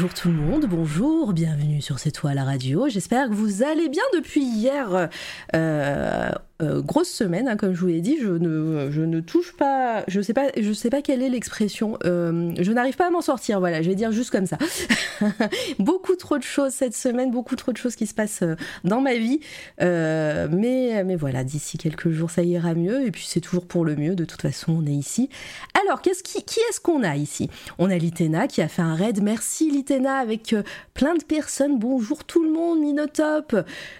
bonjour tout le monde, bonjour, bienvenue sur C'est toi la radio. J'espère que vous allez bien depuis hier. Euh, euh, grosse semaine, hein, comme je vous l'ai dit, je ne, touche pas, je sais sais pas quelle est l'expression, euh, je n'arrive pas à m'en sortir, voilà, je vais dire juste comme ça. beaucoup trop de choses cette semaine, beaucoup trop de choses qui se passent euh, dans ma vie, mais, mais voilà, d'ici quelques jours ça ira mieux, et puis c'est toujours pour le mieux, de toute façon on est ici. Alors, qu'est-ce qui, qui est-ce qu'on a ici? On a Litena qui a fait un raid, merci Litena, avec plein de personnes, bonjour tout le monde, Minotop,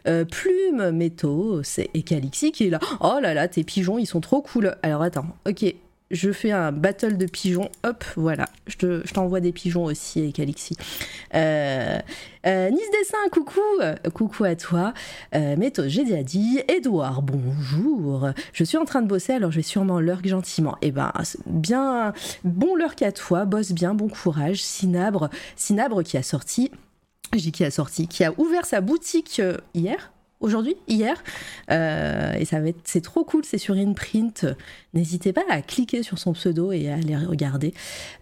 Plume, Métaux et Calixi là. Oh là là, tes pigeons, ils sont trop cool. Alors attends, ok, je fais un battle de pigeons. Hop, voilà. Je, t'envoie des pigeons aussi, et Calixi. Euh, euh, nice Dessin, coucou. coucou à toi. Euh, j'ai déjà dit. Edouard, bonjour. Je suis en train de bosser, alors je vais sûrement lurk gentiment. Eh ben, bien, bon lurk à toi. Bosse bien, bon courage. Sinabre, Sinabre qui a sorti. J'ai qui a sorti, qui a ouvert sa boutique euh, hier, aujourd'hui, hier. Euh, et ça va être, c'est trop cool, c'est sur InPrint. N'hésitez pas à cliquer sur son pseudo et à aller regarder.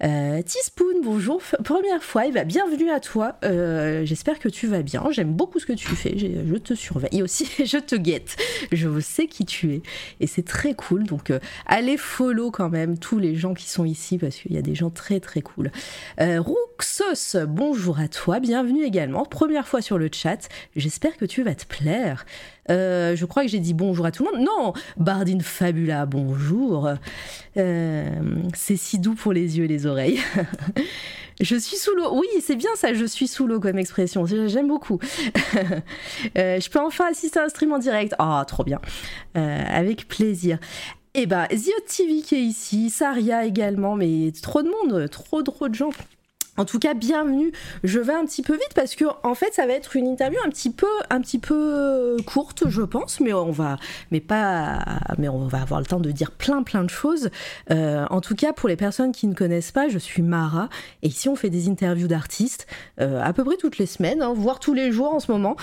Euh, Teaspoon, bonjour, première fois, et bah, bienvenue à toi. Euh, j'espère que tu vas bien. J'aime beaucoup ce que tu fais. Je te surveille aussi je te guette. Je sais qui tu es et c'est très cool. Donc euh, allez follow quand même tous les gens qui sont ici parce qu'il y a des gens très très cool. Ruxos, bonjour à toi, bienvenue également. Première fois sur le chat. J'espère que tu vas te plaire. Euh, je crois que j'ai dit bonjour à tout le monde. Non, Bardine Fabula, bonjour. Euh, c'est si doux pour les yeux et les oreilles. je suis sous l'eau. Oui, c'est bien ça, je suis sous l'eau comme expression. J'aime beaucoup. Euh, je peux enfin assister à un stream en direct. Ah, trop bien. avec plaisir. Eh bah, TV qui est ici, Saria également, mais trop de monde, trop trop de gens. En tout cas, bienvenue. Je vais un petit peu vite parce que en fait, ça va être une interview un petit peu, un petit peu euh, courte, je pense, mais on va, mais pas, mais on va avoir le temps de dire plein, plein de choses. Euh, en tout cas, pour les personnes qui ne connaissent pas, je suis Mara et ici on fait des interviews d'artistes euh, à peu près toutes les semaines, hein, voire tous les jours en ce moment.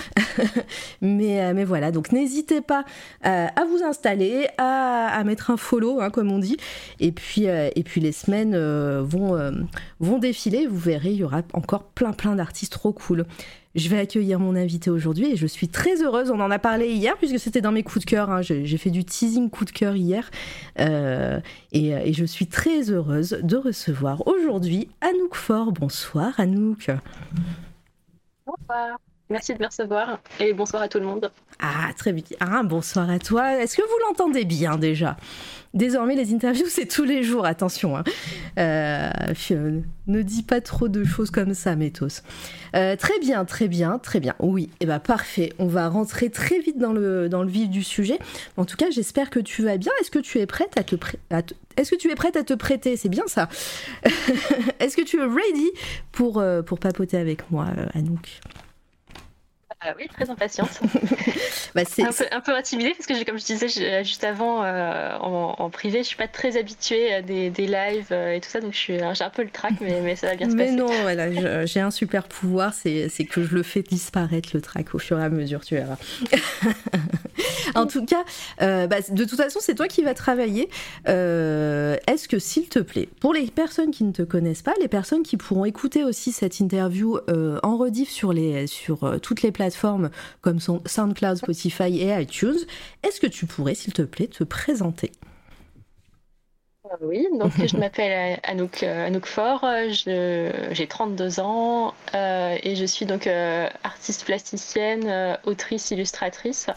mais, mais voilà, donc n'hésitez pas à vous installer, à, mettre un follow, hein, comme on dit, et puis, et puis les semaines vont, vont défiler. Verrez, il y aura encore plein plein d'artistes trop cool. Je vais accueillir mon invité aujourd'hui et je suis très heureuse. On en a parlé hier puisque c'était dans mes coups de cœur. Hein. J'ai fait du teasing coup de cœur hier euh, et, et, je suis très heureuse de recevoir aujourd'hui Anouk Fort. Bonsoir Anouk. Bonsoir. Merci de me recevoir et bonsoir à tout le monde. Ah, très bien. Ah, bonsoir à toi. Est-ce que vous l'entendez bien déjà? Désormais, les interviews, c'est tous les jours, attention. Hein. Euh, euh, ne dis pas trop de choses comme ça, Métos. Euh, très bien, très bien, très bien. Oui, et eh ben parfait. On va rentrer très vite dans le, dans le vif du sujet. En tout cas, j'espère que tu vas bien. Est-ce que tu es prête à te, Est-ce que tu es prête à te prêter? C'est bien ça. Est-ce que tu es ready pour, pour papoter avec moi, Anouk? Ah oui, très impatiente. bah, un, peu, un peu intimidée parce que, comme je disais juste avant euh, en, privé, je suis pas très habituée à des, des lives euh, et tout ça, donc j'ai un peu le trac, mais, mais, ça va bien se passer. Mais non, voilà, j'ai un super pouvoir, c'est que je le fais disparaître le trac au fur et à mesure, tu verras. en tout cas, euh, bah, de toute façon, c'est toi qui vas travailler. Est-ce que, s'il te plaît, pour les personnes qui ne te connaissent pas, les personnes qui pourront écouter aussi cette interview en rediff sur, les, sur toutes les plateformes, comme SoundCloud, Spotify et iTunes. Est-ce que tu pourrais, s'il te plaît, te présenter? Oui, donc je m'appelle Anouk, euh, Anouk Faure, j'ai 32 ans euh, et je suis donc euh, artiste plasticienne, autrice, illustratrice.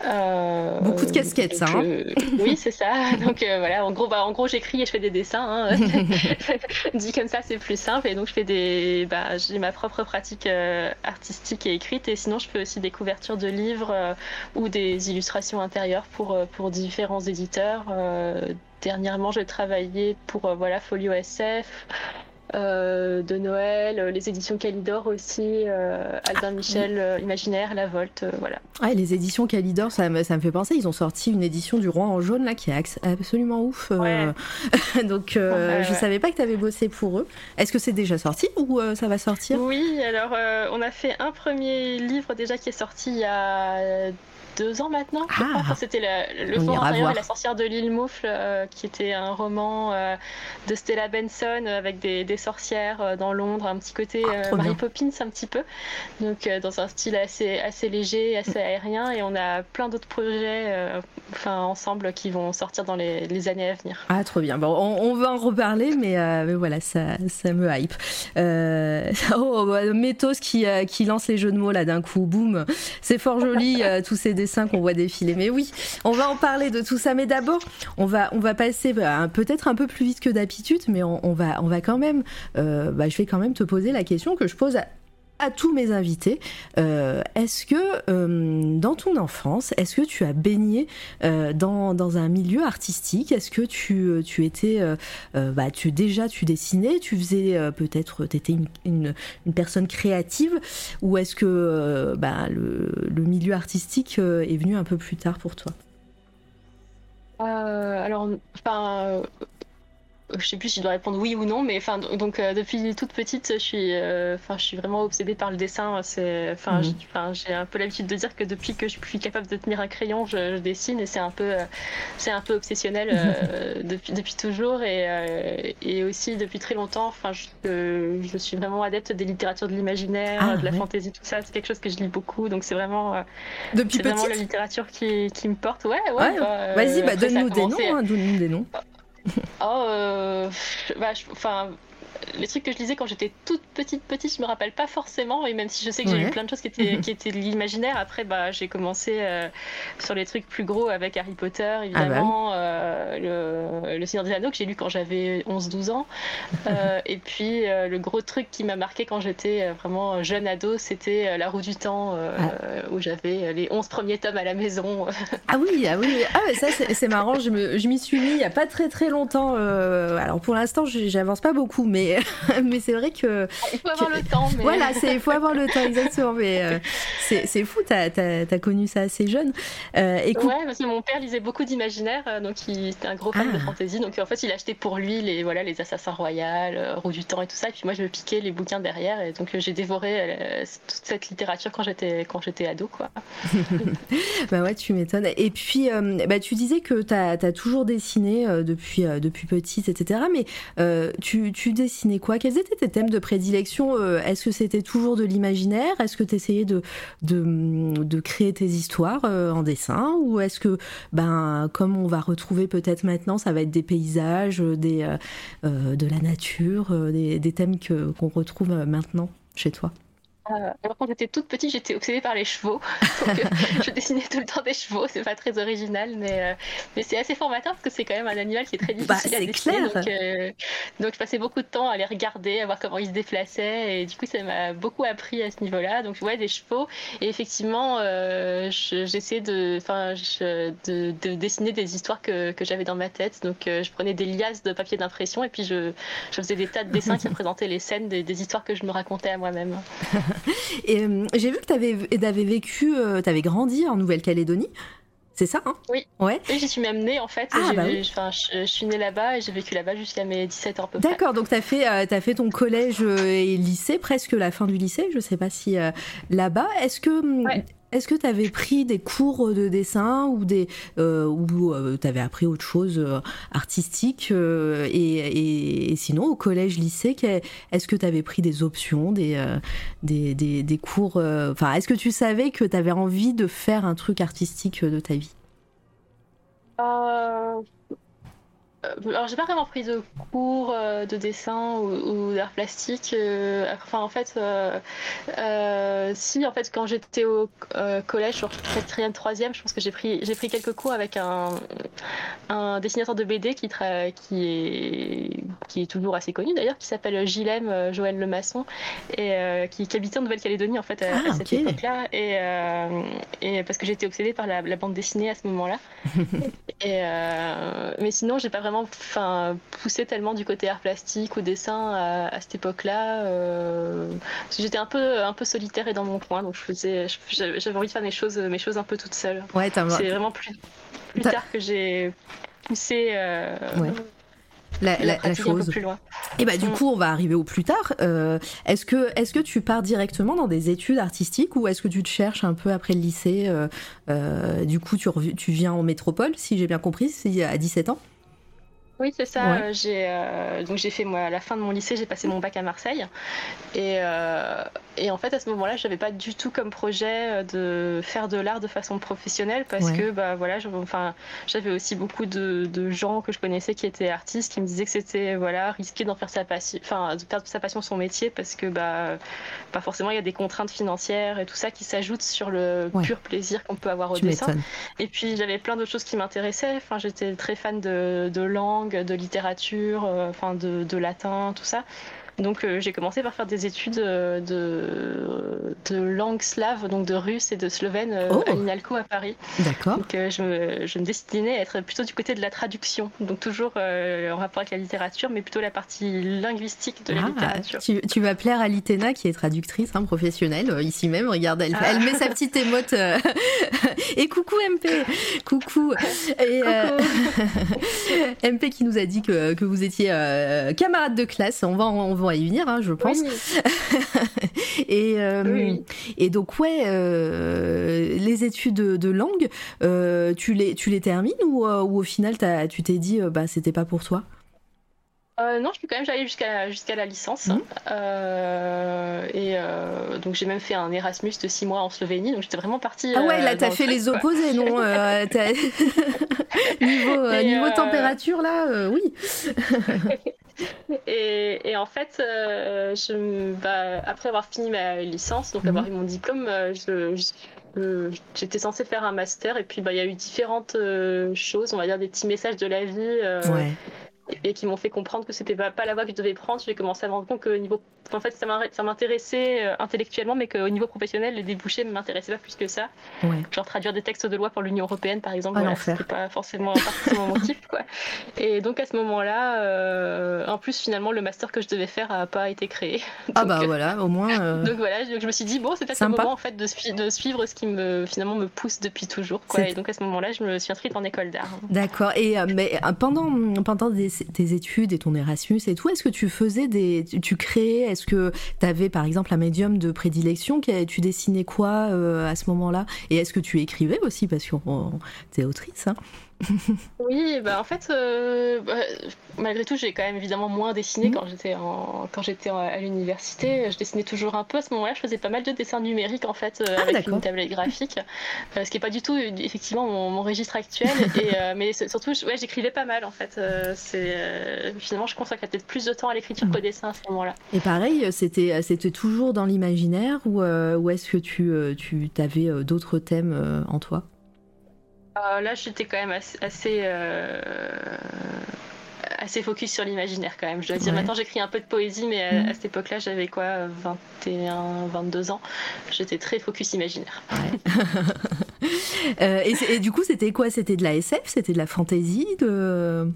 Beaucoup de casquettes, ça. Hein oui, c'est ça. Donc voilà, en gros, bah, en gros j'écris et je fais des dessins. Hein. Dit comme ça, c'est plus simple. Et donc je fais des, bah, j'ai ma propre pratique artistique et écrite. Et sinon, je fais aussi des couvertures de livres ou des illustrations intérieures pour, pour différents éditeurs dernièrement, j'ai travaillé pour euh, voilà, Folio SF, de Noël, les éditions Calidor aussi, Albin Michel, Imaginaire, La Volte, voilà. Ouais, les éditions Calidor, ça me, ça me fait penser, ils ont sorti une édition du Roi en jaune là qui est absolument ouf. Donc je savais pas que tu avais bossé pour eux. Est-ce que c'est déjà sorti ou ça va sortir? Oui, alors on a fait un premier livre déjà qui est sorti il y a deux ans maintenant. Ah, c'était le, fond intérieur et la sorcière de l'île Moufle, euh, qui était un roman euh, de Stella Benson avec des, des sorcières euh, dans Londres, un petit côté ah, Mary Poppins un petit peu. Donc dans un style assez, assez léger, assez aérien. Et on a plein d'autres projets enfin, ensemble qui vont sortir dans les, les, années à venir. Ah, trop bien. Bon, on, va en reparler, mais, mais voilà, ça, ça me hype. oh, bah, Métos qui, qui lance les jeux de mots là d'un coup, boum. C'est fort joli, tous ces qu'on voit défiler. Mais oui, on va en parler de tout ça. Mais d'abord, on va, passer bah, peut-être un peu plus vite que d'habitude, mais on, va, on va quand même, euh, bah, je vais quand même te poser la question que je pose à à tous mes invités. Euh, est-ce que euh, dans ton enfance, est-ce que tu as baigné euh, dans, dans, un milieu artistique? Est-ce que tu, tu étais, bah, tu déjà tu dessinais, tu faisais peut-être, tu étais une, une, personne créative, ou est-ce que bah, le, le, milieu artistique est venu un peu plus tard pour toi? Alors, enfin, je sais plus si je dois répondre oui ou non, mais enfin donc euh, depuis toute petite, je suis, euh, enfin je suis vraiment obsédée par le dessin. C'est, enfin mhm. j'ai un peu l'habitude de dire que depuis que je suis capable de tenir un crayon, je, dessine et c'est un peu, euh, c'est un peu obsessionnel depuis depuis toujours et, et aussi depuis très longtemps. Enfin je, je, suis vraiment adepte des littératures de l'imaginaire, ah, de la fantaisie, tout ça. C'est quelque chose que je lis beaucoup, donc c'est vraiment depuis vraiment la littérature qui, qui me porte. Ouais, ouais. Bah, Vas-y, bah, donne-nous des noms, hein, donne-nous des noms. oh, euh, bah, enfin, les trucs que je lisais quand j'étais toute petite petite je me rappelle pas forcément et même si je sais que j'ai lu plein de choses qui étaient qui étaient de l'imaginaire après bah j'ai commencé euh, sur les trucs plus gros avec Harry Potter ah bah évidemment euh, le, le, Seigneur des Anneaux que j'ai lu quand j'avais 11 12 ans. Euh, et puis le gros truc qui m'a marqué quand j'étais vraiment jeune ado c'était La roue du temps ah. où j'avais les 11 premiers tomes à la maison. Ah oui ah oui ah ça c'est marrant je m'y suis mis il y a pas très très longtemps alors pour l'instant j'avance pas beaucoup mais mais, c'est vrai que. Il faut avoir le temps. Mais... Voilà, il faut avoir le temps, exactement. Mais euh, c'est fou, t'as as, connu ça assez jeune. Euh, écoute... Ouais, parce que mon père lisait beaucoup d'imaginaire, euh, donc il était un gros fan de ah. fantasy. Donc en fait, il achetait pour lui les, voilà, les Assassins Royal, Roue du Temps et tout ça. Et puis moi, je me piquais les bouquins derrière. Et donc j'ai dévoré toute cette littérature quand j'étais ado, quoi. bah ouais, tu m'étonnes. Et puis, bah, tu disais que t'as as toujours dessiné depuis, depuis petite, etc. Mais tu, tu dessines quoi? Quels étaient tes thèmes de prédilection euh, Est-ce que c'était toujours de l'imaginaire? Est-ce que tu essayais de, créer tes histoires euh, en dessin? Ou est-ce que, ben, comme on va retrouver peut-être maintenant, ça va être des paysages, euh, de la nature, des thèmes qu'on retrouve maintenant chez toi? Euh, alors quand j'étais toute petite, j'étais obsédée par les chevaux. Donc, euh, je dessinais tout le temps des chevaux. C'est pas très original, mais, euh, mais c'est assez formateur parce que c'est quand même un animal qui est très bah, difficile à dessiner. Donc, donc, je passais beaucoup de temps à les regarder, à voir comment ils se déplaçaient. Et du coup, ça m'a beaucoup appris à ce niveau-là. Donc, ouais, des chevaux. Et effectivement, j'essayais de, de, de, dessiner des histoires que, que j'avais dans ma tête. Donc, je prenais des liasses de papier d'impression et puis je, je, faisais des tas de dessins qui représentaient les scènes des, des histoires que je me racontais à moi-même. Et euh, j'ai vu que tu avais, vécu, euh, tu avais grandi en Nouvelle-Calédonie. C'est ça, hein? Oui. Ouais. Oui, j'y suis même née en fait. Ah, bah je, suis née là-bas et j'ai vécu là-bas jusqu'à mes 17 ans à peu près. D'accord, donc tu as, fait, euh, as fait ton collège et lycée, presque la fin du lycée, je sais pas si là-bas. Est-ce que, hum, est-ce que tu avais pris des cours de dessin ou des euh, ou euh, tu avais appris autre chose euh, artistique et, sinon au collège lycée est-ce que tu avais pris des options des des, des, cours enfin est-ce que tu savais que tu avais envie de faire un truc artistique de ta vie? Euh, alors j'ai pas vraiment pris de cours euh, de dessin ou, d'art plastique. Euh, enfin en fait, si en fait quand j'étais au collège, sur quatrième, troisième, je pense que j'ai pris j'ai pris quelques cours avec un, un dessinateur de BD qui qui est qui est toujours assez connu d'ailleurs, qui s'appelle Gilem Joël Lemasson et qui, qui, habitait en Nouvelle-Calédonie en fait à, ah, cette époque-là et, et parce que j'étais obsédée par la, la, bande dessinée à ce moment-là. et mais sinon j'ai pas vraiment poussé tellement du côté art plastique ou dessin à, cette époque-là. parce que j'étais un peu, un peu solitaire et dans mon coin, donc je faisais, j'avais envie de faire mes choses, mes choses un peu toute seule. Ouais, C'est vraiment plus, plus tard que j'ai poussé. Ouais la, la, chose. Et bah du mm. coup, on va arriver au plus tard. Euh, est-ce que est-ce que tu pars directement dans des études artistiques ou est-ce que tu te cherches un peu après le lycée euh, euh, Du coup, tu, tu viens en métropole, si j'ai bien compris, à 17 ans? Oui, c'est ça. Euh, j'ai euh, donc j'ai fait moi à la fin de mon lycée, j'ai passé mon bac à Marseille et, euh, et en fait à ce moment-là, j'avais pas du tout comme projet de faire de l'art de façon professionnelle parce que bah voilà, enfin j'avais aussi beaucoup de, de, gens que je connaissais qui étaient artistes qui me disaient que c'était voilà risqué d'en faire sa passion, enfin de perdre sa passion son métier parce que bah pas forcément il y a des contraintes financières et tout ça qui s'ajoutent sur le pur plaisir qu'on peut avoir au dessin. Et puis j'avais plein d'autres choses qui m'intéressaient. Enfin j'étais très fan de, de langue de littérature, euh, enfin de, de, latin, tout ça. Donc euh, j'ai commencé par faire des études euh, de, de langue slave, donc de russe et de slovène oh. à l'INALCO à Paris. D'accord. Donc je me, je, me, destinais à être plutôt du côté de la traduction, donc toujours en rapport avec la littérature, mais plutôt la partie linguistique de la ah, littérature. Tu, tu, vas plaire à Litena qui est traductrice hein, professionnelle, ici même, regarde, elle, elle met sa petite émote. et coucou MP Coucou Et MP qui nous a dit que, que vous étiez camarade de classe, on va, on va y venir, hein, je pense. et, euh, et donc, ouais, euh, les études de, langue, euh, tu, les, tu les termines ou, ou au final, tu t'es dit, bah, c'était pas pour toi? Non, je suis quand même allée jusqu'à jusqu'à la licence. Mmh. et donc j'ai même fait un Erasmus de 6 mois en Slovénie, donc j'étais vraiment partie. Ah ouais, là t'as fait les opposés, non Niveau, niveau température, là, oui. Et, en fait, euh, je, bah, après avoir fini ma licence, donc avoir mhm. eu mon diplôme, euh, j'étais censée faire un master et puis bah, il y a eu différentes euh, choses, on va dire des petits messages de la vie et qui m'ont fait comprendre que c'était pas, pas la voie que je devais prendre. J'ai commencé à me rendre compte que niveau, en fait, ça m'intéressait euh, intellectuellement, mais qu'au niveau professionnel, les débouchés ne m'intéressaient pas plus que ça. Genre traduire des textes de loi pour l'Union européenne, par exemple, ah, c'était pas forcément, mon motif, quoi. Et donc à ce moment-là, euh, en plus finalement, le master que je devais faire a pas été créé. ah bah voilà, au moins. Euh, donc voilà, donc, je me suis dit bon, c'est peut-être le moment en fait de, de, suivre ce qui me finalement me pousse depuis toujours, quoi. Et donc à ce moment-là, je me suis inscrite en école d'art. D'accord. Et mais pendant pendant des tes études et ton Erasmus et tout, est-ce que tu faisais des. Tu créais Est-ce que tu avais par exemple un médium de prédilection Tu dessinais quoi euh, à ce moment-là? Et est-ce que tu écrivais aussi? Parce que tu es autrice. Hein oui, bah en fait, euh, bah, malgré tout, j'ai quand même évidemment moins dessiné quand j'étais quand j'étais à l'université. Je dessinais toujours un peu. À ce moment-là, je faisais pas mal de dessins numériques en fait euh, ah, avec une tablette graphique, euh, ce qui est pas du tout effectivement mon, registre actuel. et, mais surtout, ouais, j'écrivais pas mal en fait. c'est finalement, je consacrais peut-être plus de temps à l'écriture qu'au dessin à ce moment-là. Et pareil, c'était c'était toujours dans l'imaginaire ou, ou est-ce que tu tu avais d'autres thèmes en toi? Euh, là, j'étais quand même assez, assez, euh, focus sur l'imaginaire quand même. Je dois dire, maintenant j'écris un peu de poésie, mais à, mm. cette époque-là, j'avais quoi, 21, 22 ans. J'étais très focus imaginaire. Euh, et, et, du coup, c'était quoi? C'était de la SF C'était de la fantaisie? De...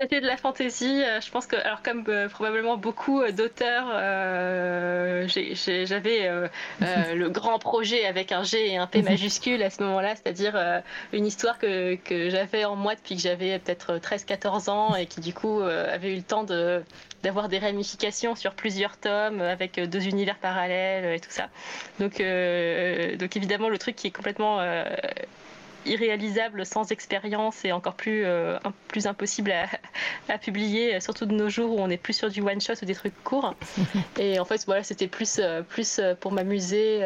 C'était de la fantaisie. Euh, je pense que, alors comme euh, probablement beaucoup euh, d'auteurs, j'avais le grand projet avec un G et un P mhm. majuscule à ce moment-là, c'est-à-dire une histoire que, que j'avais en moi depuis que j'avais peut-être 13-14 ans et qui du coup avait eu le temps de d'avoir des ramifications sur plusieurs tomes avec deux univers parallèles et tout ça. Donc, donc évidemment, le truc qui est complètement irréalisable sans expérience et encore plus, euh, plus impossible à, publier, surtout de nos jours où on est plus sur du one shot ou des trucs courts. et en fait, voilà, c'était plus, euh, plus euh, pour m'amuser.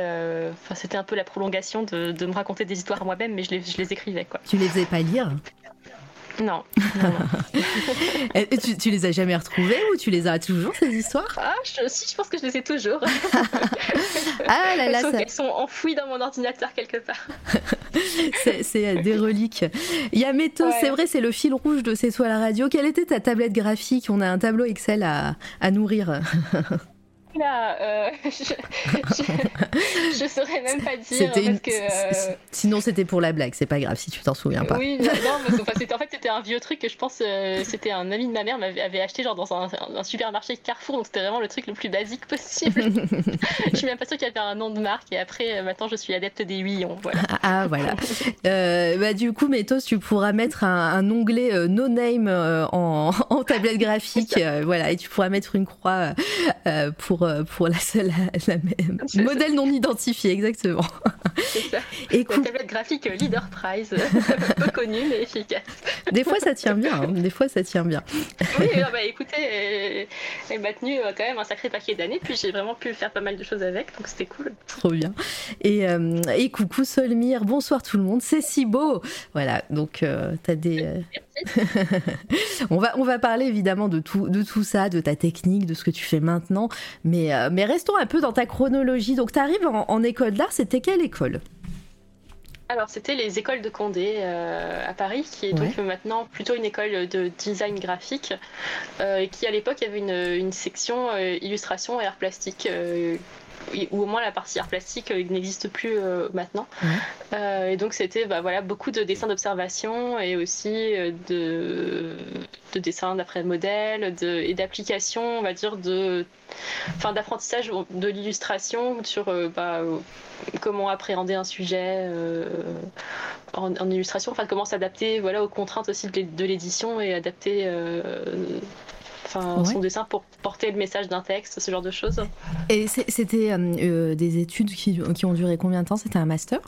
Enfin, c'était un peu la prolongation de, de me raconter des histoires moi-même, mais je les, je les écrivais. Quoi. Tu les faisais pas lire? Non. Et tu, tu, les as jamais retrouvées ou tu les as toujours ces histoires? Ah, je, si, je pense que je les ai toujours. ah là là, elles, sont, elles sont enfouies dans mon ordinateur quelque part. c'est euh, des reliques. Il y a Méto, c'est vrai, c'est le fil rouge de C'est soit la radio. Quelle était ta tablette graphique? On a un tableau Excel à, à nourrir. Là, euh, je, ne saurais même pas dire. Parce que, euh, Sinon, c'était pour la blague, c'est pas grave si tu t'en souviens pas. Oui, non, parce que, en fait, c'était un vieux truc que je pense, euh, c'était un ami de ma mère m'avait acheté genre dans un, un, supermarché Carrefour, donc c'était vraiment le truc le plus basique possible. je suis même pas sûre qu'il y avait un nom de marque, et après, maintenant, je suis adepte des huillons. Voilà. Ah, ah voilà. bah, du coup, Métos, tu pourras mettre un, onglet no name en, en, tablette graphique, voilà, et tu pourras mettre une croix pour euh, pour, la, la, la modèle non identifié, exactement. C'est ça. Et la tablette graphique Leader Prize, peu connue mais efficace. Des fois ça tient bien, hein. des fois ça tient bien. Oui, bah, écoutez, elle, m'a tenu euh, quand même un sacré paquet d'années, puis j'ai vraiment pu faire pas mal de choses avec, donc c'était cool. Trop bien. Et, euh, et coucou Solmire, bonsoir tout le monde, c'est si beau. Voilà, donc tu as des. on, va, on va parler évidemment de tout, de tout ça, de ta technique, de ce que tu fais maintenant. Mais, euh, mais restons un peu dans ta chronologie. Donc, tu arrives en, école d'art, c'était quelle école? Alors, c'était les écoles de Condé euh, à Paris, qui est donc maintenant plutôt une école de design graphique, euh, et qui à l'époque avait une, une section illustration et art plastique ou au moins la partie art plastique euh, n'existe plus euh, maintenant. Euh, et donc c'était bah, voilà, beaucoup de dessins d'observation et aussi de, de dessins d'après modèle de, et d'application, on va dire, de, enfin, d'apprentissage de l'illustration sur bah, comment appréhender un sujet en, illustration, enfin comment s'adapter voilà, aux contraintes aussi de l'édition et adapter son dessin pour porter le message d'un texte, ce genre de choses. Et c'était euh, euh, des études qui, qui ont duré combien de temps? C'était un master?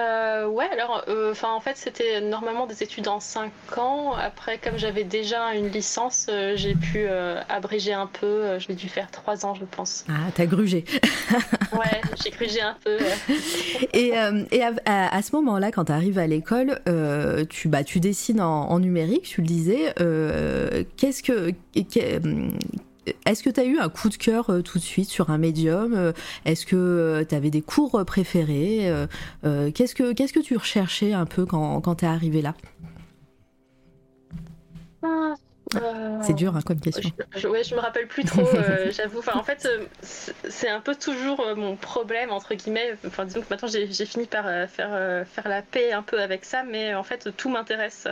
Euh, ouais, alors, euh, enfin, en fait, c'était normalement des études en 5 ans. Après, comme j'avais déjà une licence, euh, j'ai pu abréger un peu. je dû faire 3 ans, je pense. Ah, t'as grugé. ouais, j'ai grugé un peu. Et, et à, ce moment-là, quand tu arrives à l'école, tu, bah, tu dessines en, en, numérique, tu le disais. Qu'est-ce que est-ce que tu as eu un coup de cœur euh, tout de suite sur un médium euh, Est-ce que euh, tu avais des cours préférés Qu'est-ce que tu recherchais un peu quand, quand tu arrivé là? Ah, c'est dur hein, comme question. Je, ouais, je me rappelle plus trop, euh, j'avoue. Enfin, en fait, euh, c'est un peu toujours euh, mon problème, entre guillemets. Enfin, disons que maintenant j'ai fini par faire, faire la paix un peu avec ça, mais en fait, tout m'intéresse.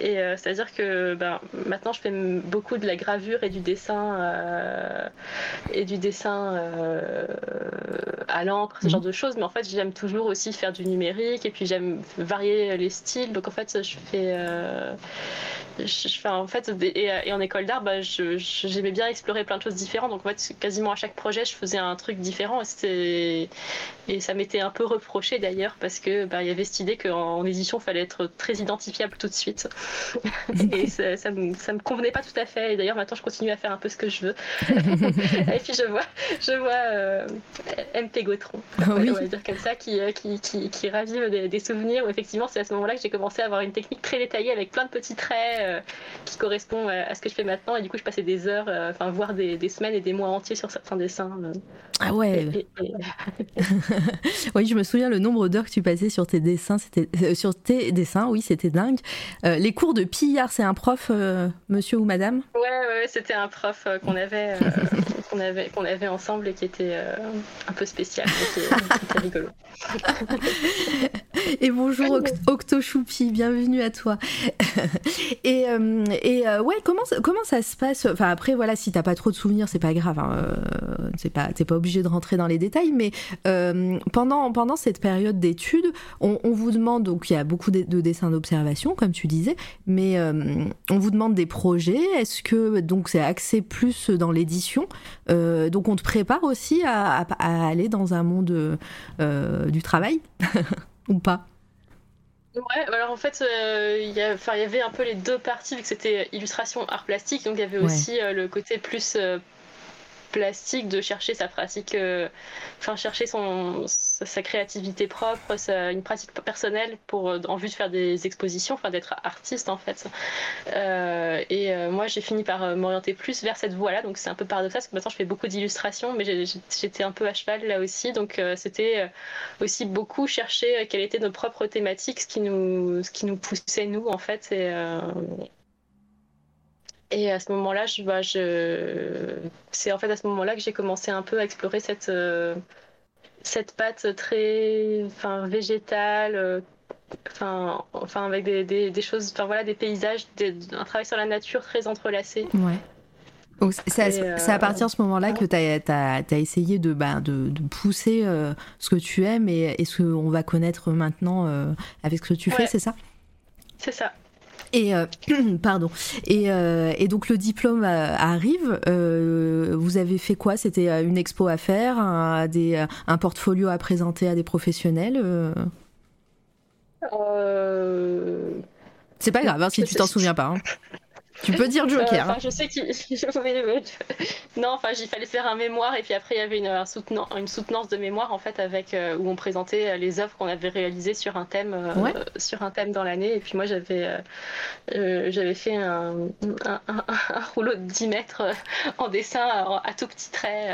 et c'est-à-dire que ben, maintenant, je fais beaucoup de la gravure et du dessin, et du dessin à l'encre, ce genre mhm. de choses. Mais en fait, j'aime toujours aussi faire du numérique, et puis j'aime varier les styles. Donc, en fait, je fais. Je, fais en fait et, en école d'art, bah, j'aimais bien explorer plein de choses différentes. Donc, en fait, quasiment à chaque projet, je faisais un truc différent. Et, et ça m'était un peu reproché d'ailleurs, parce que bah, y avait cette idée qu'en édition, il fallait être très identifiable tout de suite. et ça, ça, me, ça me convenait pas tout à fait. Et d'ailleurs, maintenant, je continue à faire un peu ce que je veux. et puis, je vois, je vois euh, MP Gautron, on va dire comme ça, qui, euh, qui, qui, qui ravive des, souvenirs. Où effectivement, c'est à ce moment-là que j'ai commencé à avoir une technique très détaillée avec plein de petits traits euh, qui correspond à ce que je fais maintenant. Et du coup, je passais des heures, euh, enfin, voire des, des, semaines et des mois entiers sur certains dessins. Euh. Ah ouais. oui, je me souviens le nombre d'heures que tu passais sur tes dessins. C'était euh, sur tes dessins, oui, c'était dingue. les cours de Pillard, c'est un prof, monsieur ou madame? Ouais, ouais, c'était un prof qu'on avait, qu'on avait, qu'on avait ensemble et qui était un peu spécial, qui était, rigolo. et bonjour Octo Choupi, bienvenue à toi. et, et ouais, comment, ça se passe? Enfin après voilà, si t'as pas trop de souvenirs, c'est pas grave. Hein, euh, pas t'es pas obligé de rentrer dans les détails. Mais euh, pendant pendant cette période d'études, on, vous demande donc il y a beaucoup de, dessins d'observation comme tu disais, mais euh, on vous demande des projets. Est-ce que donc c'est axé plus dans l'édition Donc on te prépare aussi à aller dans un monde du travail? Ou pas? Ouais, alors en fait, euh, il y, avait un peu les deux parties, vu que c'était illustration art plastique, donc il y avait aussi euh, le côté plus euh, plastique de chercher sa pratique, enfin chercher son, sa, créativité propre, une pratique personnelle pour, en vue de faire des expositions, enfin d'être artiste en fait. et moi j'ai fini par m'orienter plus vers cette voie-là, donc c'est un peu paradoxal parce que maintenant je fais beaucoup d'illustrations, mais j'étais un peu à cheval là aussi, donc c'était aussi beaucoup chercher quelles étaient nos propres thématiques, ce qui nous, ce qui nous poussait nous en fait. Et, Et à ce moment-là, je, bah, je... c'est en fait à ce moment-là que j'ai commencé un peu à explorer cette, cette pâte très enfin, végétale, enfin, enfin avec des, des, des, choses, enfin voilà, des paysages, un travail sur la nature très entrelacé. Ouais. C'est à, partir de ce moment-là que tu as, as, essayé de, bah, de, de, pousser ce que tu aimes et, et ce qu'on va connaître maintenant avec ce que tu fais, c'est ça? C'est ça. Et euh, pardon. Et, euh, et, donc le diplôme euh, arrive. vous avez fait quoi? C'était une expo à faire, un, des, un portfolio à présenter à des professionnels C'est pas grave hein, si tu t'en souviens pas. Hein. Tu peux dire Joker. Euh, je sais qu'il. non, enfin, il fallait faire un mémoire et puis après il y avait une, une soutenance de mémoire en fait avec euh, où on présentait euh, les œuvres qu'on avait réalisées sur un thème, sur un thème dans l'année. Et puis moi j'avais, j'avais fait un, un, rouleau de 10 mètres en dessin à, tout petit trait.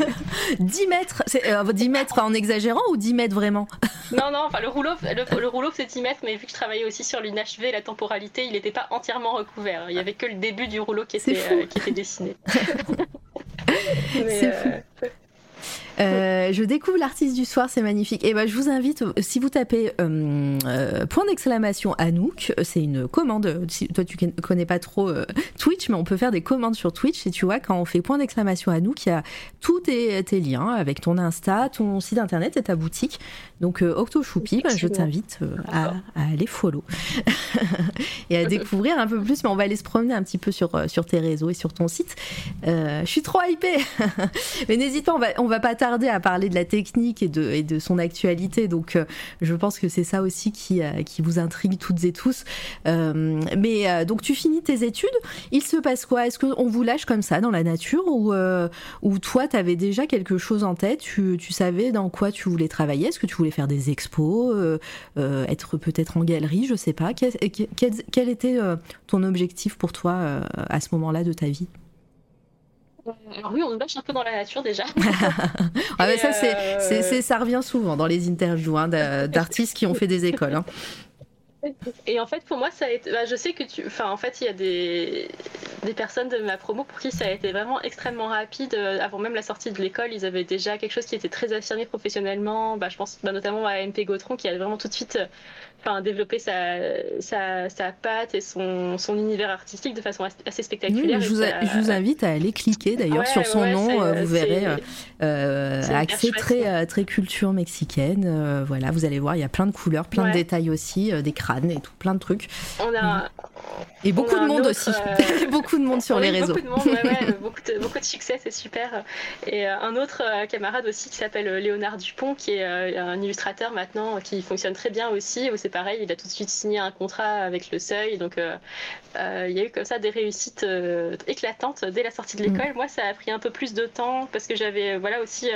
10 mètres, c'est 10 mètres en exagérant ou 10 mètres vraiment? Non, non, enfin le rouleau, le, rouleau c'est 10 mètres, mais vu que je travaillais aussi sur l'inachevé, la temporalité, il n'était pas entièrement recouvert. Il y avait que le début du rouleau qui était, euh, qui était dessiné. C'est fou. Euh, euh, je découvre l'artiste du soir, c'est magnifique. Et ben, je vous invite, si vous tapez euh, euh, point d'exclamation Anouk, c'est une commande. Si, toi, tu connais pas trop Twitch, mais on peut faire des commandes sur Twitch. Et tu vois, quand on fait point d'exclamation Anouk, il y a tous tes, tes, liens avec ton Insta, ton site internet et ta boutique. Donc, Octo Choupi, ben, je t'invite à, à, aller follow et à découvrir un peu plus. Mais on va aller se promener un petit peu sur, sur tes réseaux et sur ton site. je suis trop hypée. mais n'hésite pas, on va, on va pas à parler de la technique et de, et de son actualité, donc euh, je pense que c'est ça aussi qui, euh, qui vous intrigue toutes et tous. Euh, mais donc tu finis tes études, il se passe quoi? Est-ce qu'on vous lâche comme ça dans la nature ou, ou toi tu avais déjà quelque chose en tête? Tu, tu, savais dans quoi tu voulais travailler? Est-ce que tu voulais faire des expos, être peut-être en galerie, je sais pas. Quel, quel, quel était ton objectif pour toi à ce moment-là de ta vie? Alors oui, on nous lâche un peu dans la nature déjà. ah ça, c'est, c'est, ça revient souvent dans les interviews hein, d'artistes qui ont fait des écoles. Hein. Et en fait, pour moi, ça a été. Bah, je sais que tu. Enfin, en fait, il y a des... personnes de ma promo pour qui ça a été vraiment extrêmement rapide. Euh, avant même la sortie de l'école, ils avaient déjà quelque chose qui était très affirmé professionnellement. Bah, je pense bah, notamment à MP Gautron qui a vraiment tout de suite enfin, développer sa, sa, sa, patte et son, son, univers artistique de façon assez spectaculaire. je, vous invite à aller cliquer d'ailleurs sur son nom, euh, vous verrez euh, euh accès très, euh, très culture mexicaine. voilà, vous allez voir, il y a plein de couleurs, plein de détails aussi, des crânes et tout, plein de trucs. On a, et beaucoup de monde aussi, beaucoup de monde sur les réseaux. Beaucoup de monde, beaucoup, de, beaucoup de succès, c'est super. Et un autre camarade aussi qui s'appelle Léonard Dupont, qui est un illustrateur maintenant, qui fonctionne très bien aussi, où c'est pareil, il a tout de suite signé un contrat avec le Seuil. Donc, euh, euh, il y a eu comme ça des réussites euh, éclatantes dès la sortie de mm. l'école. Moi, ça a pris un peu plus de temps parce que j'avais voilà aussi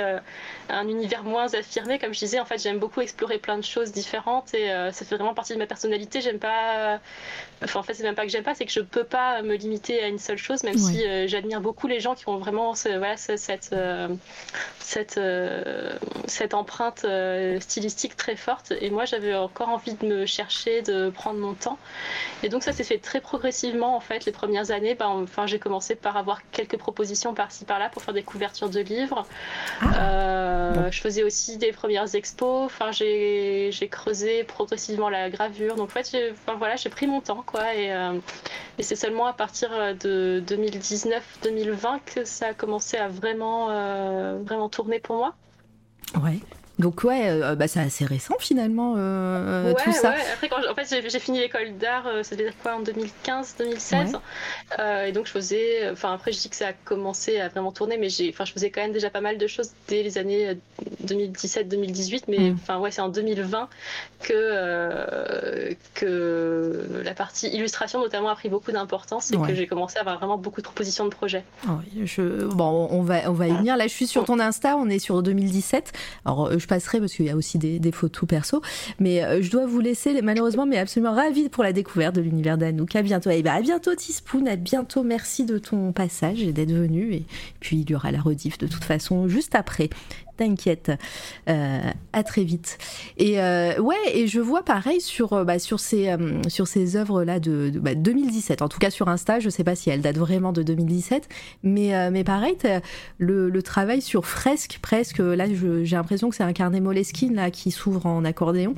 un univers moins affirmé. Comme je disais, en fait, j'aime beaucoup explorer plein de choses différentes et ça fait vraiment partie de ma personnalité. J'aime pas. Enfin, en fait, c'est même pas que j'aime pas, c'est que je peux pas me limiter à une seule chose, même si j'admire beaucoup les gens qui ont vraiment voilà, cette, cette, cette empreinte stylistique très forte. Et moi, j'avais encore envie de me chercher, de prendre mon temps. Et donc ça s'est fait très progressivement en fait. Les premières années, ben, enfin, j'ai commencé par avoir quelques propositions par-ci par-là pour faire des couvertures de livres. Ah. Euh, je faisais aussi des premières expos. Enfin, j'ai creusé progressivement la gravure. Donc en fait, j'ai enfin, voilà, pris mon temps quoi. Et, euh, et c'est seulement à partir de 2019-2020 que ça a commencé à vraiment, euh, vraiment tourner pour moi. Ouais. Donc ouais, euh, bah, c'est assez récent finalement euh, tout ça. Ouais. Après, quand en fait, j'ai fini l'école d'art, euh, ça veut quoi en 2015-2016, et donc je faisais, enfin après je dis que ça a commencé à vraiment tourner, mais j'ai, enfin je faisais quand même déjà pas mal de choses dès les années 2017-2018, mais mm. enfin ouais, c'est en 2020 que que la partie illustration notamment a pris beaucoup d'importance et que j'ai commencé à avoir vraiment beaucoup de propositions de projets. Je... Bon, on va on va y venir. Là, je suis sur ton Insta, on est sur 2017. Alors je passerai parce qu'il y a aussi des, photos perso. Mais euh, je dois vous laisser, malheureusement, mais absolument ravie pour la découverte de l'univers d'Anouk. À bientôt. Et bah, à bientôt, Tispoon. À bientôt. Merci de ton passage et d'être venu. Et puis, il y aura la rediff de toute façon juste après. T'inquiète. à très vite. Et ouais, et je vois pareil sur, bah, sur ces, sur ces œuvres-là de, 2017. Bah, en tout cas, sur Insta, je sais pas si elles datent vraiment de 2017. Mais, mais pareil, le, le, travail sur fresque, presque. Là, j'ai l'impression que c'est un carnet Moleskine là, qui s'ouvre en accordéon.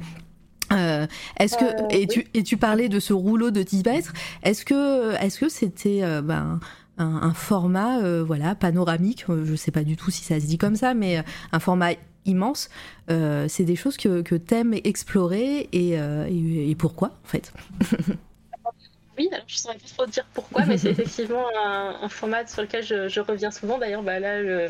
Euh, est-ce que euh, et tu et tu parlais de ce rouleau de 10 mètres Est-ce que est-ce que c'était euh, ben, un, format voilà panoramique Je sais pas du tout si ça se dit comme ça, mais un format immense. c'est des choses que que t'aimes explorer et, et, pourquoi en fait? Oui, alors je saurais pas trop dire pourquoi, mais c'est effectivement un, format sur lequel je, je reviens souvent. D'ailleurs, bah là, le, euh,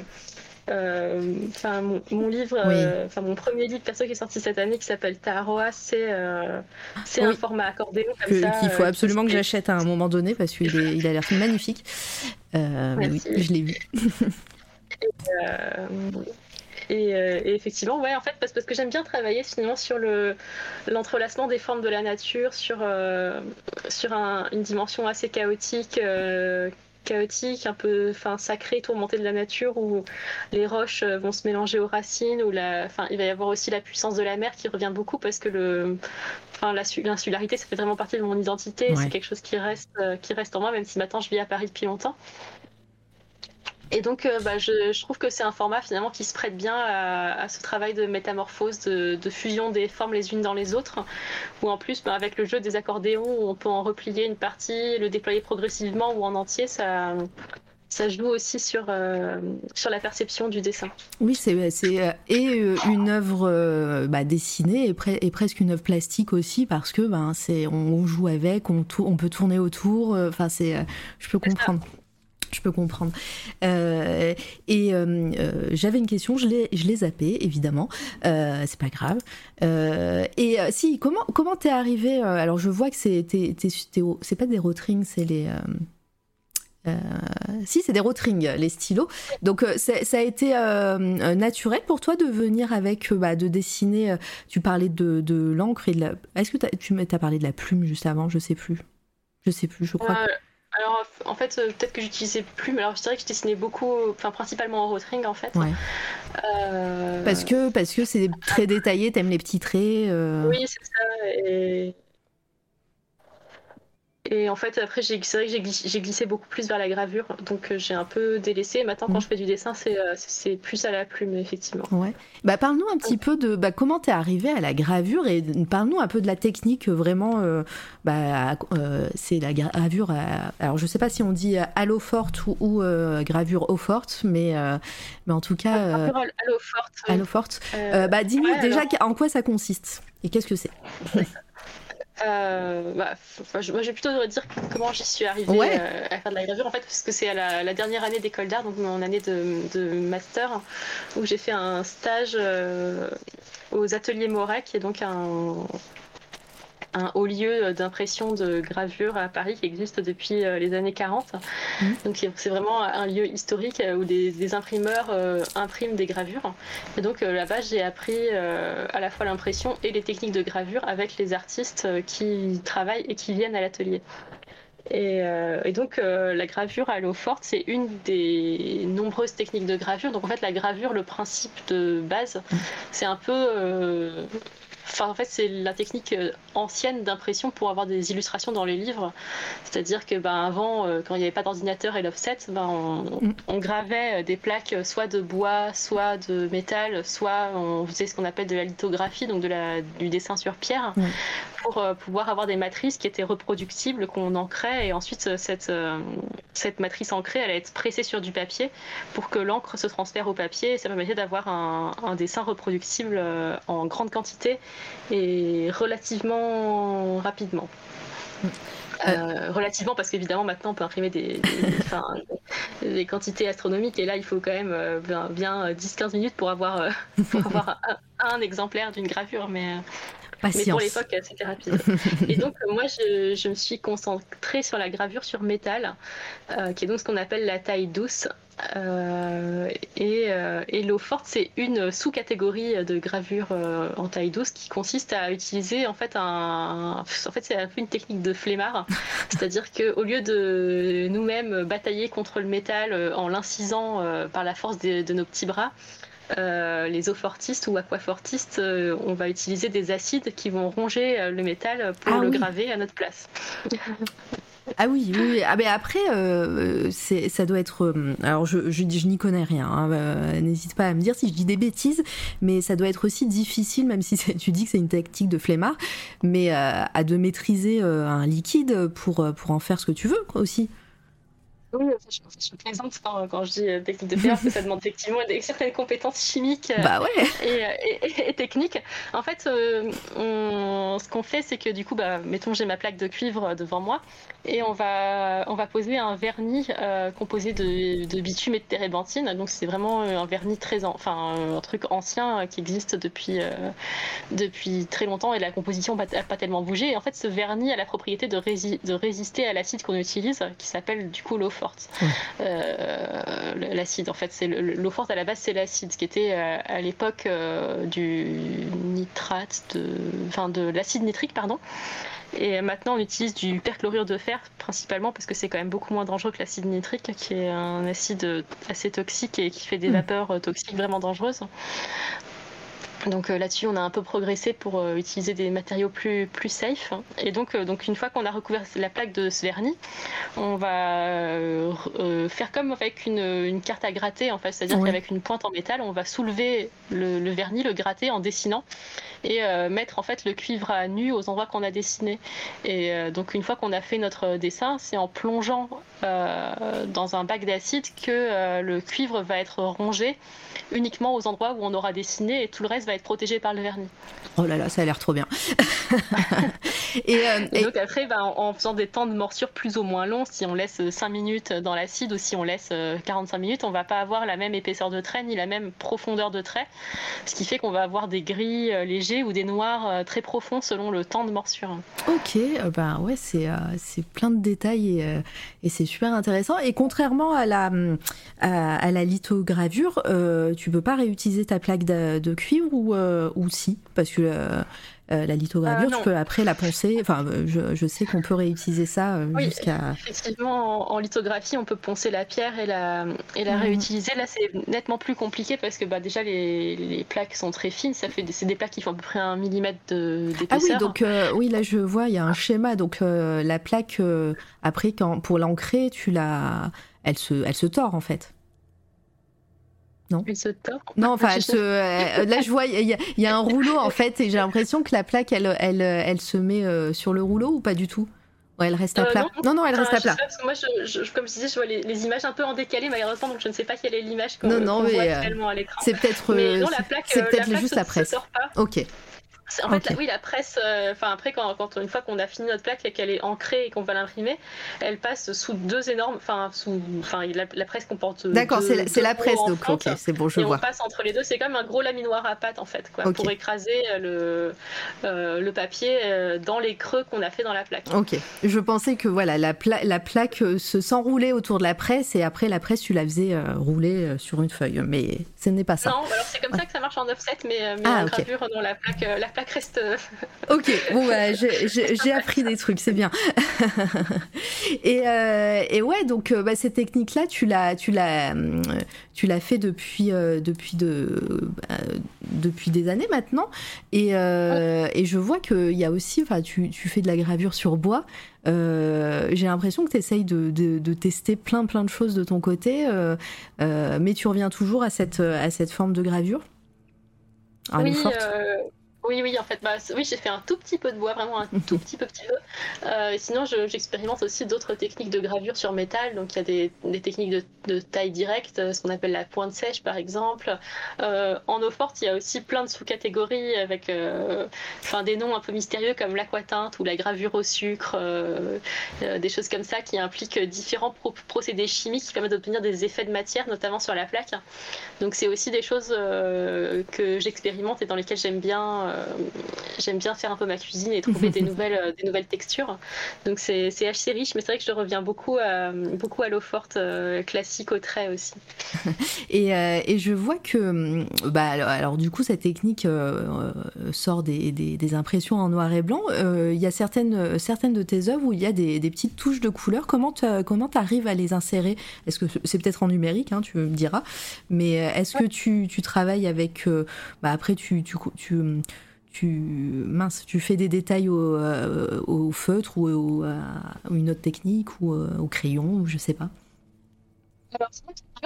enfin, mon, livre, euh, enfin mon premier livre perso qui est sorti cette année qui s'appelle Taroa, c'est euh, un format accordéon Qu'il faut absolument que j'achète à un moment donné parce qu'il il a l'air magnifique. oui, je l'ai vu. Et, effectivement, ouais, en fait, parce, parce que j'aime bien travailler finalement sur le l'entrelacement des formes de la nature, sur sur une dimension assez chaotique chaotique, un peu enfin, sacré, tourmenté de la nature, où les roches euh, vont se mélanger aux racines, où la, enfin, il va y avoir aussi la puissance de la mer qui revient beaucoup parce que le, enfin, l'insularité, ça fait vraiment partie de mon identité, c'est quelque chose qui reste, euh, qui reste en moi, même si maintenant je vis à Paris depuis longtemps. Et donc, euh, bah, je, trouve que c'est un format finalement qui se prête bien à, ce travail de métamorphose, de, fusion des formes les unes dans les autres, où en plus, bah, avec le jeu des accordéons, on peut en replier une partie, le déployer progressivement ou en entier, ça, ça joue aussi sur, euh, sur la perception du dessin. Oui, c'est euh, et une œuvre bah, dessinée et, et, presque une œuvre plastique aussi parce que ben c'est on joue avec, on, on peut tourner autour. Enfin c'est, je peux comprendre. Je peux comprendre. Euh, et euh, euh, j'avais une question, je l'ai, je l'ai zappé, évidemment. c'est pas grave. et si, comment comment t'es arrivé Alors, je vois que c'est, c'est pas des rotrings, c'est les. si, c'est des rotrings, les stylos. Donc, ça a été naturel pour toi de venir avec, bah, de dessiner. tu parlais de, l'encre et de la. Est-ce que tu m'as parlé de la plume juste avant Je sais plus. Je sais plus, je crois. Alors, en fait, euh, peut-être que j'utilisais plus, mais alors je dirais que je dessinais beaucoup, enfin, principalement en rotring, en fait. Euh, parce que parce que c'est très détaillé, t'aimes les petits traits. Euh. Oui, c'est ça. Et et en fait, après, c'est vrai que j'ai glissé, beaucoup plus vers la gravure, donc euh, j'ai un peu délaissé. Maintenant, quand mm. je fais du dessin, euh, c'est plus à la plume, effectivement. Ouais. Bah, parle-nous un petit peu de bah, comment t'es arrivé à la gravure et parle-nous un peu de la technique vraiment. Euh, bah, c'est la gravure. alors, je sais pas si on dit l'eau forte ou, gravure eau forte, mais, mais en tout cas. Gravure à l'eau forte. L'eau forte. bah, dis-nous déjà en quoi ça consiste et qu'est-ce que c'est? Euh, bah, moi, je vais plutôt dire comment j'y suis arrivée euh, à faire de la gravure, en fait, parce que c'est à la, dernière année d'école d'art, donc mon année de, master, où j'ai fait un stage euh, aux ateliers Moret, qui est donc un, un haut lieu d'impression de gravure à Paris qui existe depuis euh, les années 40. Mmh. Donc c'est vraiment un lieu historique euh, où des, imprimeurs euh, impriment des gravures. Et donc là-bas, j'ai appris à la fois l'impression et les techniques de gravure avec les artistes qui travaillent et qui viennent à l'atelier. Et, donc la gravure à l'eau forte, c'est une des nombreuses techniques de gravure. Donc en fait, la gravure, le principe de base, mmh. c'est un peu Enfin, en fait, c'est la technique euh, ancienne d'impression pour avoir des illustrations dans les livres. C'est-à-dire que ben, avant, euh, quand il n'y avait pas d'ordinateur et l'offset, ben, mm. on, gravait euh, des plaques soit de bois, soit de métal, soit on faisait ce qu'on appelle de la lithographie, donc de la, du dessin sur pierre, pour pouvoir avoir des matrices qui étaient reproductibles, qu'on ancrait. Et ensuite, cette, cette matrice ancrée, elle allait être pressée sur du papier pour que l'encre se transfère au papier. Et ça permettait d'avoir un, un dessin reproductible en grande quantité et relativement rapidement. Euh, relativement parce qu'évidemment maintenant on peut imprimer des, des, quantités astronomiques. Et là il faut quand même euh, bien, 10-15 minutes pour avoir, euh, avoir un, exemplaire d'une gravure. Mais, mais pour l'époque c'était rapide. et donc moi je, je, me suis concentrée sur la gravure sur métal qui est donc ce qu'on appelle la taille douce. Euh, euh, et, l'eau forte, c'est une sous-catégorie de gravure euh, en taille douce qui consiste à utiliser en fait un, en fait c'est un peu une technique de flemmard, c'est-à-dire que au lieu de nous-mêmes batailler contre le métal en l'incisant par la force de, nos petits bras, les eaux fortistes ou aquafortistes, on va utiliser des acides qui vont ronger le métal pour Ah le oui. graver à notre place. Ah oui, oui, oui. Ah, mais après, euh, ça doit être. euh, alors, je, je, je n'y connais rien. hein, euh, n'hésite pas à me dire si je dis des bêtises, mais ça doit être aussi difficile, même si tu dis que c'est une tactique de flemmard, mais euh, à de maîtriser euh, un liquide pour, euh, pour en faire ce que tu veux, quoi, aussi. Oui, je, je plaisante quand, quand je dis euh, technique de faire, parce que ça demande effectivement des, certaines compétences chimiques euh, Bah ouais. et, et- et- et techniques. En fait, euh, on- ce qu'on fait, c'est que du coup, bah, mettons, j'ai ma plaque de cuivre devant moi, et on va, on va poser un vernis euh, composé de, de bitume et de térébenthine. Donc, c'est vraiment euh, un vernis très, an- enfin, euh, un truc ancien euh, qui existe depuis, euh, depuis très longtemps, et la composition n'a pas, pas tellement bougé. Et en fait, ce vernis a la propriété de, rési- de résister à l'acide qu'on utilise, qui s'appelle du coup l'eau forte. Euh, l'acide, en fait, c'est le- l'eau forte à la base, c'est l'acide, qui était euh, à l'époque euh, du nitrate, de, enfin de l'acide nitrique, pardon. Et maintenant, on utilise du perchlorure de fer principalement parce que c'est quand même beaucoup moins dangereux que l'acide nitrique, qui est un acide assez toxique et qui fait des Mm. vapeurs toxiques vraiment dangereuses. Donc euh, là-dessus, on a un peu progressé pour euh, utiliser des matériaux plus, plus safe. Et donc, euh, donc une fois qu'on a recouvert la plaque de ce vernis, on va re- faire comme avec une, une carte à gratter, en fait. C'est-à-dire Oui. qu'avec une pointe en métal, on va soulever le, le vernis, le gratter en dessinant et euh, mettre en fait le cuivre à nu aux endroits qu'on a dessinés. Et euh, donc une fois qu'on a fait notre dessin, c'est en plongeant euh, dans un bac d'acide que le cuivre va être rongé uniquement aux endroits où on aura dessiné et tout le reste va être protégé par le vernis. Oh là là, ça a l'air trop bien. et, euh, Et donc après, bah, en, en faisant des temps de morsure plus ou moins longs, si on laisse 5 minutes dans l'acide ou si on laisse euh, 45 minutes, on va pas avoir la même épaisseur de trait ni la même profondeur de trait, ce qui fait qu'on va avoir des gris euh, légers ou des noirs euh, très profonds selon le temps de morsure. Ok, euh, bah ouais, c'est euh, c'est plein de détails et, euh, et c'est super intéressant. Et contrairement à la, à, à la lithogravure, euh, tu peux pas réutiliser ta plaque de, de cuivre ou, euh, ou si? Parce que euh, euh, la lithogravure, Euh, tu peux après la poncer. Enfin, euh, je, je sais qu'on peut réutiliser ça euh, Oui. jusqu'à. Effectivement, en, en lithographie, on peut poncer la pierre et la, et la Mhm. réutiliser. Là, c'est nettement plus compliqué parce que bah, déjà, les, les plaques sont très fines. Ça fait c'est des plaques qui font à peu près un millimètre de- Ah d'épaisseur. oui, donc oui, là je vois, il y a un schéma. Donc la plaque, après, quand, pour l'ancrer, tu la, elle se, elle se tord en fait. Il se tord. Non, enfin, elle euh, là, je vois, il y, a- il y a un rouleau en fait, et j'ai l'impression que la plaque, elle, elle, elle se met euh, sur le rouleau ou pas du tout? Ouais, elle reste à Euh, plat. non, non, elle reste Ah, à plat. sais pas, parce que moi, je, je- comme je disais, je vois les, les images un peu en décalé malheureusement, donc je ne sais pas quelle est l'image qu'on Non, non, mais, voit euh, actuellement à l'écran. C'est peut-être, non, c'est- plaque juste la presse. Se sort pas. Ok. En fait, Ok. la- oui, la presse, euh, enfin après, quand, quand une fois qu'on a fini notre plaque et qu'elle est ancrée et qu'on va l'imprimer, elle passe sous deux énormes, enfin sous, enfin la, la presse comporte. D'accord, deux- c'est la, presse, donc ok, c'est bon, je et on vois. passe entre les deux, c'est comme un gros laminoir à pâte en fait, quoi, pour écraser euh, le, euh, le papier euh, dans les creux qu'on a fait dans la plaque. Ok. Je pensais que voilà, la, pla- la plaque euh, se s'enroulait autour de la presse et après la presse, tu la faisais euh, rouler euh, sur une feuille. Mais ce n'est pas ça. Non, alors c'est comme ça que ça marche en offset, mais, euh, mais Ah, gravure, non, la plaque, euh, la plaque euh, Ok, bon, bah, j'ai- appris des trucs, c'est bien. et, euh, et ouais, donc euh, bah, cette technique-là, tu l'as, tu l'as, hum, tu l'as fait depuis, euh, depuis, de, bah, depuis des années maintenant. Et, euh, et je vois qu'il y a aussi, enfin, tu, tu fais de la gravure sur bois. Euh, j'ai l'impression que tu essayes de, de, de tester plein plein de choses de ton côté, euh, euh, mais tu reviens toujours à cette, à cette forme de gravure? Ah, oui, forte? euh, oui, oui, en fait, bah, oui, j'ai fait un tout petit peu de bois, vraiment un tout petit peu. Euh, sinon, je- j'expérimente aussi d'autres techniques de gravure sur métal. Donc, il y a des, techniques de, taille directe, euh, ce qu'on appelle la pointe sèche, par exemple. Euh, en eau forte, il y a aussi plein de sous-catégories avec des noms un peu mystérieux comme l'aquatinte ou la gravure au sucre, des choses comme ça qui impliquent différents pro- procédés chimiques qui permettent d'obtenir des effets de matière, notamment sur la plaque. Donc, c'est aussi des choses que j'expérimente et dans lesquelles j'aime bien j'aime bien faire un peu ma cuisine et trouver des nouvelles, des nouvelles textures. Donc c'est assez riche, mais c'est vrai que je reviens beaucoup à, beaucoup à l'eau forte classique au trait aussi. et, et, je vois que, bah, alors, du coup, cette technique sort des, des, des, impressions en noir et blanc. Il y a certaines, certaines de tes œuvres où il y a des, des petites touches de couleurs. Comment tu arrives à les insérer? Est-ce que c'est peut-être en numérique, hein, tu me diras, mais est-ce que tu, tu, travailles avec. bah, après, tu, tu, tu tu mince, tu fais des détails au, au feutre ou, à une autre technique ou au crayon ou je sais pas. Alors,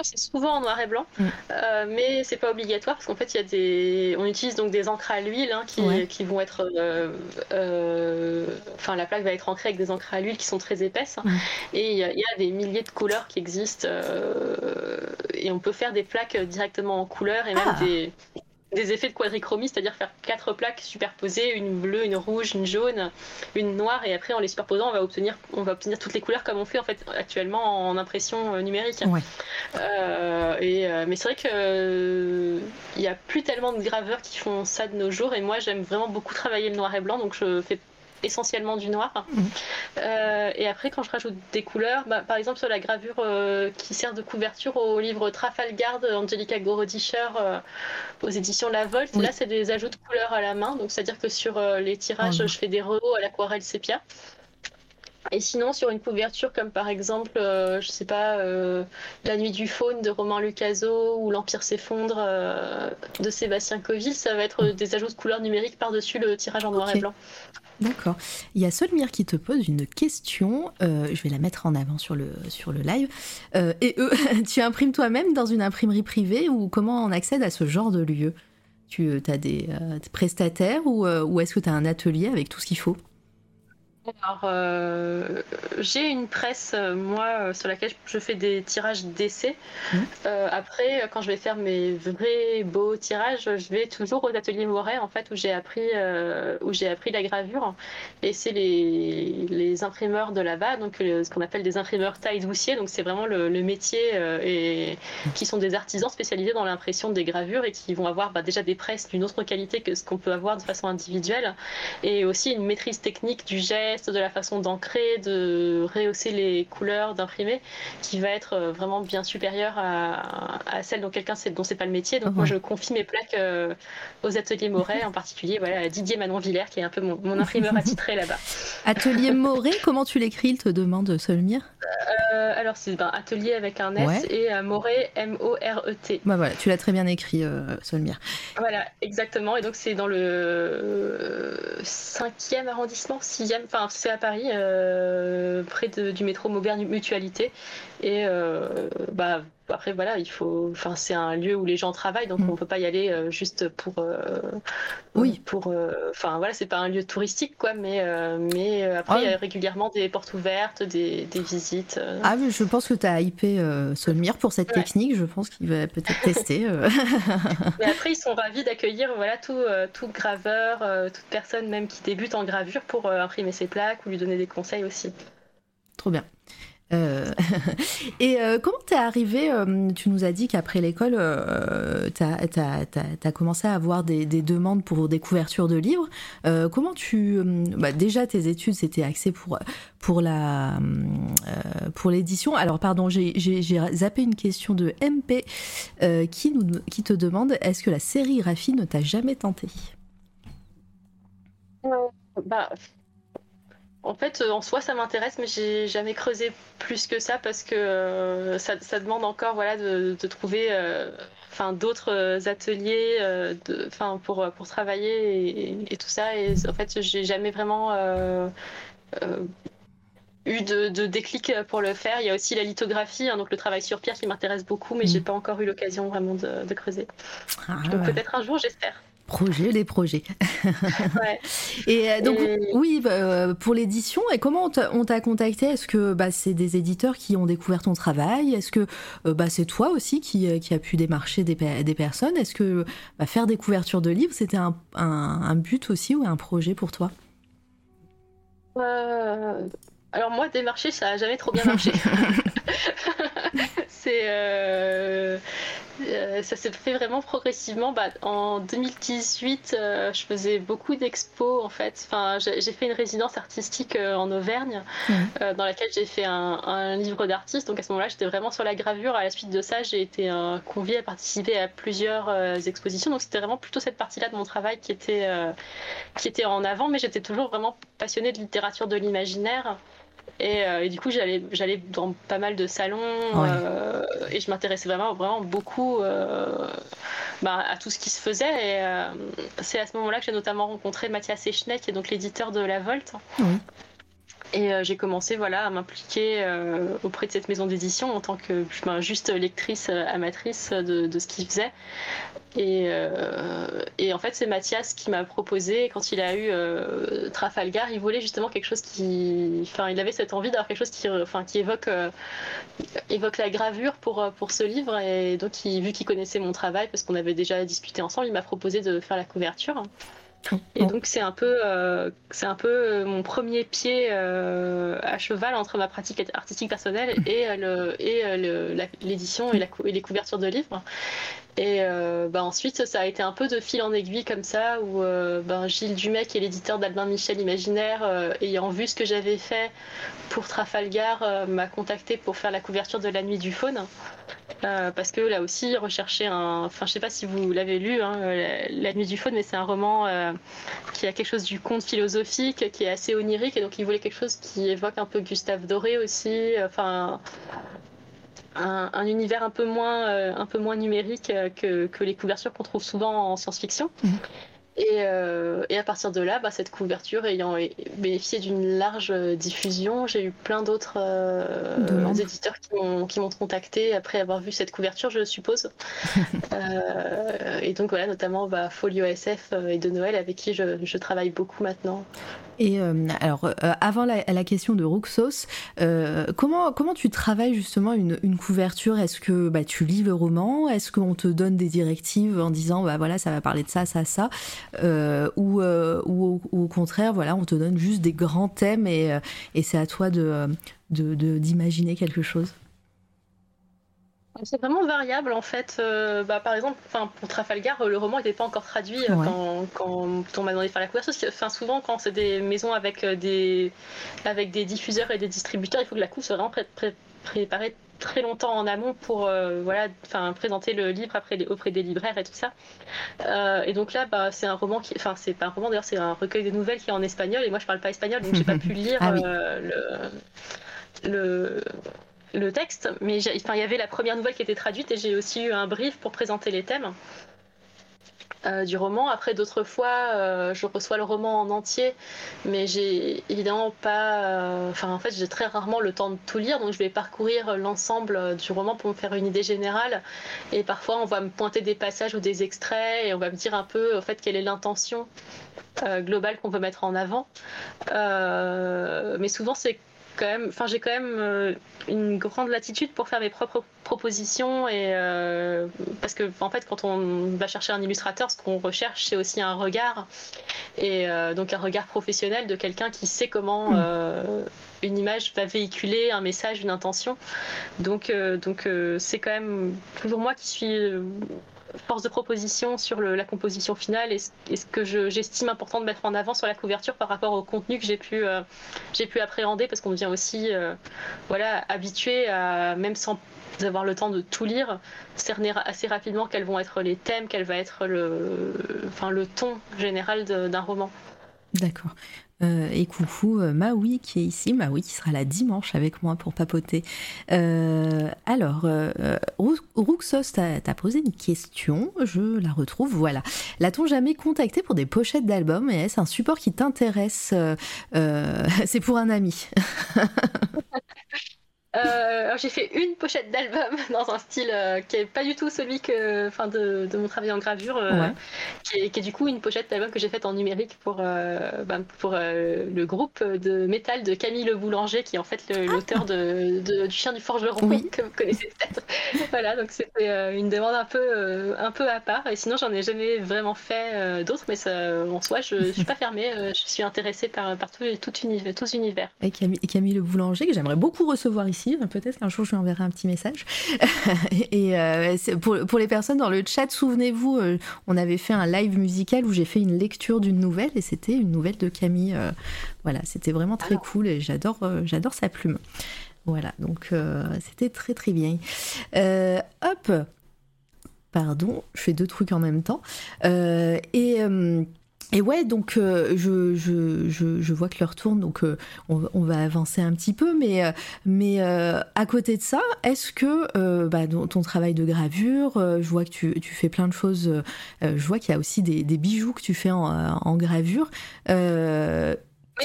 c'est souvent en noir et blanc, mm. euh, mais c'est pas obligatoire parce qu'en fait, il y a des, on utilise donc des encres à l'huile hein, qui, qui, vont être, euh, euh, enfin, la plaque va être ancrée avec des encres à l'huile qui sont très épaisses mm. et il y, a des milliers de couleurs qui existent et on peut faire des plaques directement en couleur et même ah. des des effets de quadrichromie, c'est-à-dire faire quatre plaques superposées, une bleue, une rouge, une jaune, une noire, et après en les superposant, on va obtenir, on va obtenir toutes les couleurs comme on fait en fait actuellement en impression euh, numérique. Euh, et, euh, mais c'est vrai que il n'y a plus tellement de graveurs qui font ça de nos jours, et moi j'aime vraiment beaucoup travailler le noir et blanc, donc je fais essentiellement du noir. Mhm. Euh, et après, quand je rajoute des couleurs, bah, par exemple sur la gravure euh, qui sert de couverture au livre Trafalgar d'Angelica Gorodischer euh, aux éditions La Volte, là c'est des ajouts de couleurs à la main. Donc c'est-à-dire que sur les tirages, je fais des rehauts à l'aquarelle sépia. Et sinon, sur une couverture comme par exemple, je sais pas, La Nuit du Faune de Romain Lucaso ou L'Empire s'effondre de Sébastien Coville, ça va être des ajouts de couleurs numériques par-dessus le tirage en noir et blanc. D'accord. Il y a Solmire qui te pose une question. Euh, je vais la mettre en avant sur le, sur le live. Euh, et eux, tu imprimes toi-même dans une imprimerie privée ou comment on accède à ce genre de lieu? Tu euh, as des prestataires ou, ou est-ce que tu as un atelier avec tout ce qu'il faut? Alors, euh, j'ai une presse, euh, moi, euh, sur laquelle je fais des tirages d'essai. Mmh. après, quand je vais faire mes vrais beaux tirages, je vais toujours aux ateliers Moret, en fait, où j'ai appris, où j'ai appris la gravure. Et c'est les, les imprimeurs de là-bas, donc ce qu'on appelle des imprimeurs taille doucier. Donc, c'est vraiment le, métier et qui sont des artisans spécialisés dans l'impression des gravures et qui vont avoir bah, déjà des presses d'une autre qualité que ce qu'on peut avoir de façon individuelle et aussi une maîtrise technique du de la façon d'ancrer, de rehausser les couleurs, d'imprimer, qui va être euh, vraiment bien supérieure à, celle dont quelqu'un dont c'est pas le métier. Donc moi je confie mes plaques euh, aux ateliers Moret, en particulier voilà, à Didier Manon Villers, qui est un peu mon, imprimeur attitré là-bas. Atelier Moret, comment tu l'écris Il te demande Solmire euh, Alors c'est ben, atelier avec un S et Moret M-O-R-E-T. Bah voilà, tu l'as très bien écrit, Solmire. Voilà, exactement. Et donc c'est dans le 5e arrondissement, 6e, enfin c'est à Paris, euh, près du métro Maubert Mutualité. Et euh, bah, après, voilà, il faut. Enfin, c'est un lieu où les gens travaillent, donc mm. on peut pas y aller euh, juste pour. oui. Pour. Enfin, voilà, c'est pas un lieu touristique, quoi, mais, mais après, il y a régulièrement des portes ouvertes, des, visites. Ah, mais je pense que tu as hypé Solmire pour cette technique. Je pense qu'il va peut-être tester. mais après, ils sont ravis d'accueillir voilà, tout, tout graveur, toute personne même qui débute en gravure pour imprimer ses plaques ou lui donner des conseils aussi. Trop bien. Euh, et euh, comment t'es arrivé euh, Tu nous as dit qu'après l'école, t'as as, commencé à avoir des, demandes pour des couvertures de livres. comment tu... Bah, déjà, tes études, c'était axé pour, pour la pour l'édition. Alors, pardon, j'ai zappé une question de MP qui, nous, qui te demande, est-ce que la sérigraphie ne t'a jamais tenté bah, en fait, euh, en soi, ça m'intéresse, mais j'ai jamais creusé plus que ça parce que euh, ça, demande encore voilà, de, trouver euh, d'autres ateliers enfin pour, pour travailler et, tout ça. Et en fait, j'ai jamais vraiment eu de, déclic pour le faire. Il y a aussi la lithographie, hein, donc le travail sur pierre qui m'intéresse beaucoup, mais j'ai mm. pas encore eu l'occasion vraiment de, creuser. Ah, donc peut-être un jour, j'espère. Projet, les projets. et euh, donc, oui, bah, euh, pour l'édition, et comment on t'a contacté? Est-ce que bah, c'est des éditeurs qui ont découvert ton travail? Est-ce que euh, bah, c'est toi aussi qui, qui a pu démarcher des, des personnes? Est-ce que bah, faire des couvertures de livres, c'était un, un, but aussi ou un projet pour toi? Alors moi, démarcher, ça n'a jamais trop bien marché. c'est euh, ça s'est fait vraiment progressivement. Bah, en 2018, euh, je faisais beaucoup d'expos en fait. Enfin, j'ai fait une résidence artistique euh, en Auvergne dans laquelle j'ai fait un, livre d'artiste. Donc à ce moment-là, j'étais vraiment sur la gravure. À la suite de ça, j'ai été conviée à participer à plusieurs expositions. Donc c'était vraiment plutôt cette partie-là de mon travail qui était, qui était en avant. Mais j'étais toujours vraiment passionnée de littérature de l'imaginaire. Euh, et, du coup, j'allais, j'allais dans pas mal de salons euh, et je m'intéressais vraiment, vraiment beaucoup euh, bah, à tout ce qui se faisait. Et c'est à ce moment-là que j'ai notamment rencontré Mathias Echner, qui est donc l'éditeur de La Volte. Et j'ai commencé voilà, à m'impliquer auprès de cette maison d'édition en tant que ben, juste lectrice amatrice de, ce qu'il faisait. Euh, et, en fait, c'est Mathias qui m'a proposé, quand il a eu euh, Trafalgar, il voulait justement quelque chose qui. Enfin, il avait cette envie d'avoir quelque chose qui, enfin, qui évoque, euh, évoque la gravure pour, pour ce livre. Et donc, vu qu'il connaissait mon travail, parce qu'on avait déjà discuté ensemble, il m'a proposé de faire la couverture. Et donc c'est un peu, c'est un peu mon premier pied à cheval entre ma pratique artistique personnelle et le, et l'édition et, et, les couvertures de livres. Et euh, bah ensuite, ça a été un peu de fil en aiguille comme ça, où euh, ben, Gilles Dumais, qui est l'éditeur d'Albin Michel Imaginaire, euh, ayant vu ce que j'avais fait pour Trafalgar, m'a contacté pour faire la couverture de La Nuit du Faune. parce que là aussi, il recherchait un. Enfin, je sais pas si vous l'avez lu, hein, La Nuit du Faune, mais c'est un roman qui a quelque chose du conte philosophique, qui est assez onirique, et donc il voulait quelque chose qui évoque un peu Gustave Doré aussi. Enfin, un, univers un peu moins, euh, un peu moins numérique euh, que, que les couvertures qu'on trouve souvent en science-fiction. Mhm. Et, euh, et, à partir de là, bah, cette couverture ayant bénéficié d'une large diffusion, j'ai eu plein d'autres éditeurs qui m'ont contacté après avoir vu cette couverture, je suppose. et donc voilà, notamment bah, Folio SF et de Noël avec qui je, je travaille beaucoup maintenant. Et euh, alors, euh, avant la, question de Roxos, euh, comment, comment tu travailles justement une, couverture? Est-ce que bah, tu lis le roman? Est-ce qu'on te donne des directives en disant, bah voilà, ça va parler de ça, ça, ça? Ou, ou, au contraire, voilà, on te donne juste des grands thèmes et, et c'est à toi de d'imaginer de, quelque chose c'est vraiment variable en fait. Euh, bah, par exemple, pour Trafalgar, euh, le roman n'était pas encore traduit euh, quand, on m'a demandé de faire la couverture. Enfin, souvent, quand c'est des maisons avec des, avec des diffuseurs et des distributeurs, il faut que la couve soit vraiment préparée très longtemps en amont pour voilà, présenter le livre après auprès des libraires et tout ça. et donc là, bah, c'est un roman qui, enfin, c'est pas un roman d'ailleurs, c'est un recueil de nouvelles qui est en espagnol et moi je parle pas espagnol donc j'ai pas pu lire ah le, le le texte, mais il y avait la première nouvelle qui était traduite et j'ai aussi eu un brief pour présenter les thèmes. Euh, du roman. Après, d'autres fois, euh, je reçois le roman en entier, mais j'ai évidemment pas. Euh, enfin, en fait, j'ai très rarement le temps de tout lire, donc je vais parcourir l'ensemble du roman pour me faire une idée générale. Et parfois, on va me pointer des passages ou des extraits et on va me dire un peu, en fait, quelle est l'intention globale qu'on veut mettre en avant. mais souvent, c'est même, enfin, j'ai quand même euh, une grande latitude pour faire mes propres propositions et euh, parce que en fait, quand on va chercher un illustrateur, ce qu'on recherche, c'est aussi un regard et euh, donc un regard professionnel de quelqu'un qui sait comment mm. une image va véhiculer un message, une intention. Donc, donc c'est quand même toujours moi qui suis force de proposition sur la composition finale et, ce que j'estime important de mettre en avant sur la couverture par rapport au contenu que j'ai pu, euh, pu appréhender parce qu'on devient aussi euh, voilà, habitué à, même sans avoir le temps de tout lire, cerner assez rapidement quels vont être les thèmes, quel va être le, enfin, le ton général d'un roman. D'accord. Euh, et coucou euh, Maui qui est ici, Maui qui sera là dimanche avec moi pour papoter. Euh, alors, Ruxos t'a posé une question, je la retrouve, voilà. L'a-t-on jamais contacté pour des pochettes d'albums et est-ce un support qui t'intéresse? C'est pour un ami. Euh, j'ai fait une pochette d'album dans un style euh, qui est pas du tout celui que, enfin, de, mon travail en gravure, euh, qui, est, du coup une pochette d'album que j'ai faite en numérique pour, ben, pour le groupe de métal de Camille Le Boulanger, qui est en fait ah. l'auteur de, du Chien du Forgeron, que vous connaissez peut-être. voilà, donc c'était une demande un peu, un peu à part. Et sinon, j'en ai jamais vraiment fait d'autres, mais ça, en soi, je, ne suis pas fermée. je suis intéressée par, par tout, tout, univers, tous univers. Et Camille, et Camille Le Boulanger, que j'aimerais beaucoup recevoir ici Peut-être qu'un jour je lui enverrai un petit message. et pour, pour, les personnes dans le chat, souvenez-vous, on avait fait un live musical où j'ai fait une lecture d'une nouvelle et c'était une nouvelle de Camille. voilà, c'était vraiment très cool et j'adore, j'adore sa plume. Voilà, donc c'était très très bien. hop, pardon, je fais deux trucs en même temps. et et ouais, donc euh, je, je, je, vois que l'heure tourne, donc euh, on, va avancer un petit peu, mais, euh, mais à côté de ça, est-ce que bah, ton travail de gravure, je vois que tu, tu, fais plein de choses, je vois qu'il y a aussi des, des, bijoux que tu fais en, en gravure. Oui,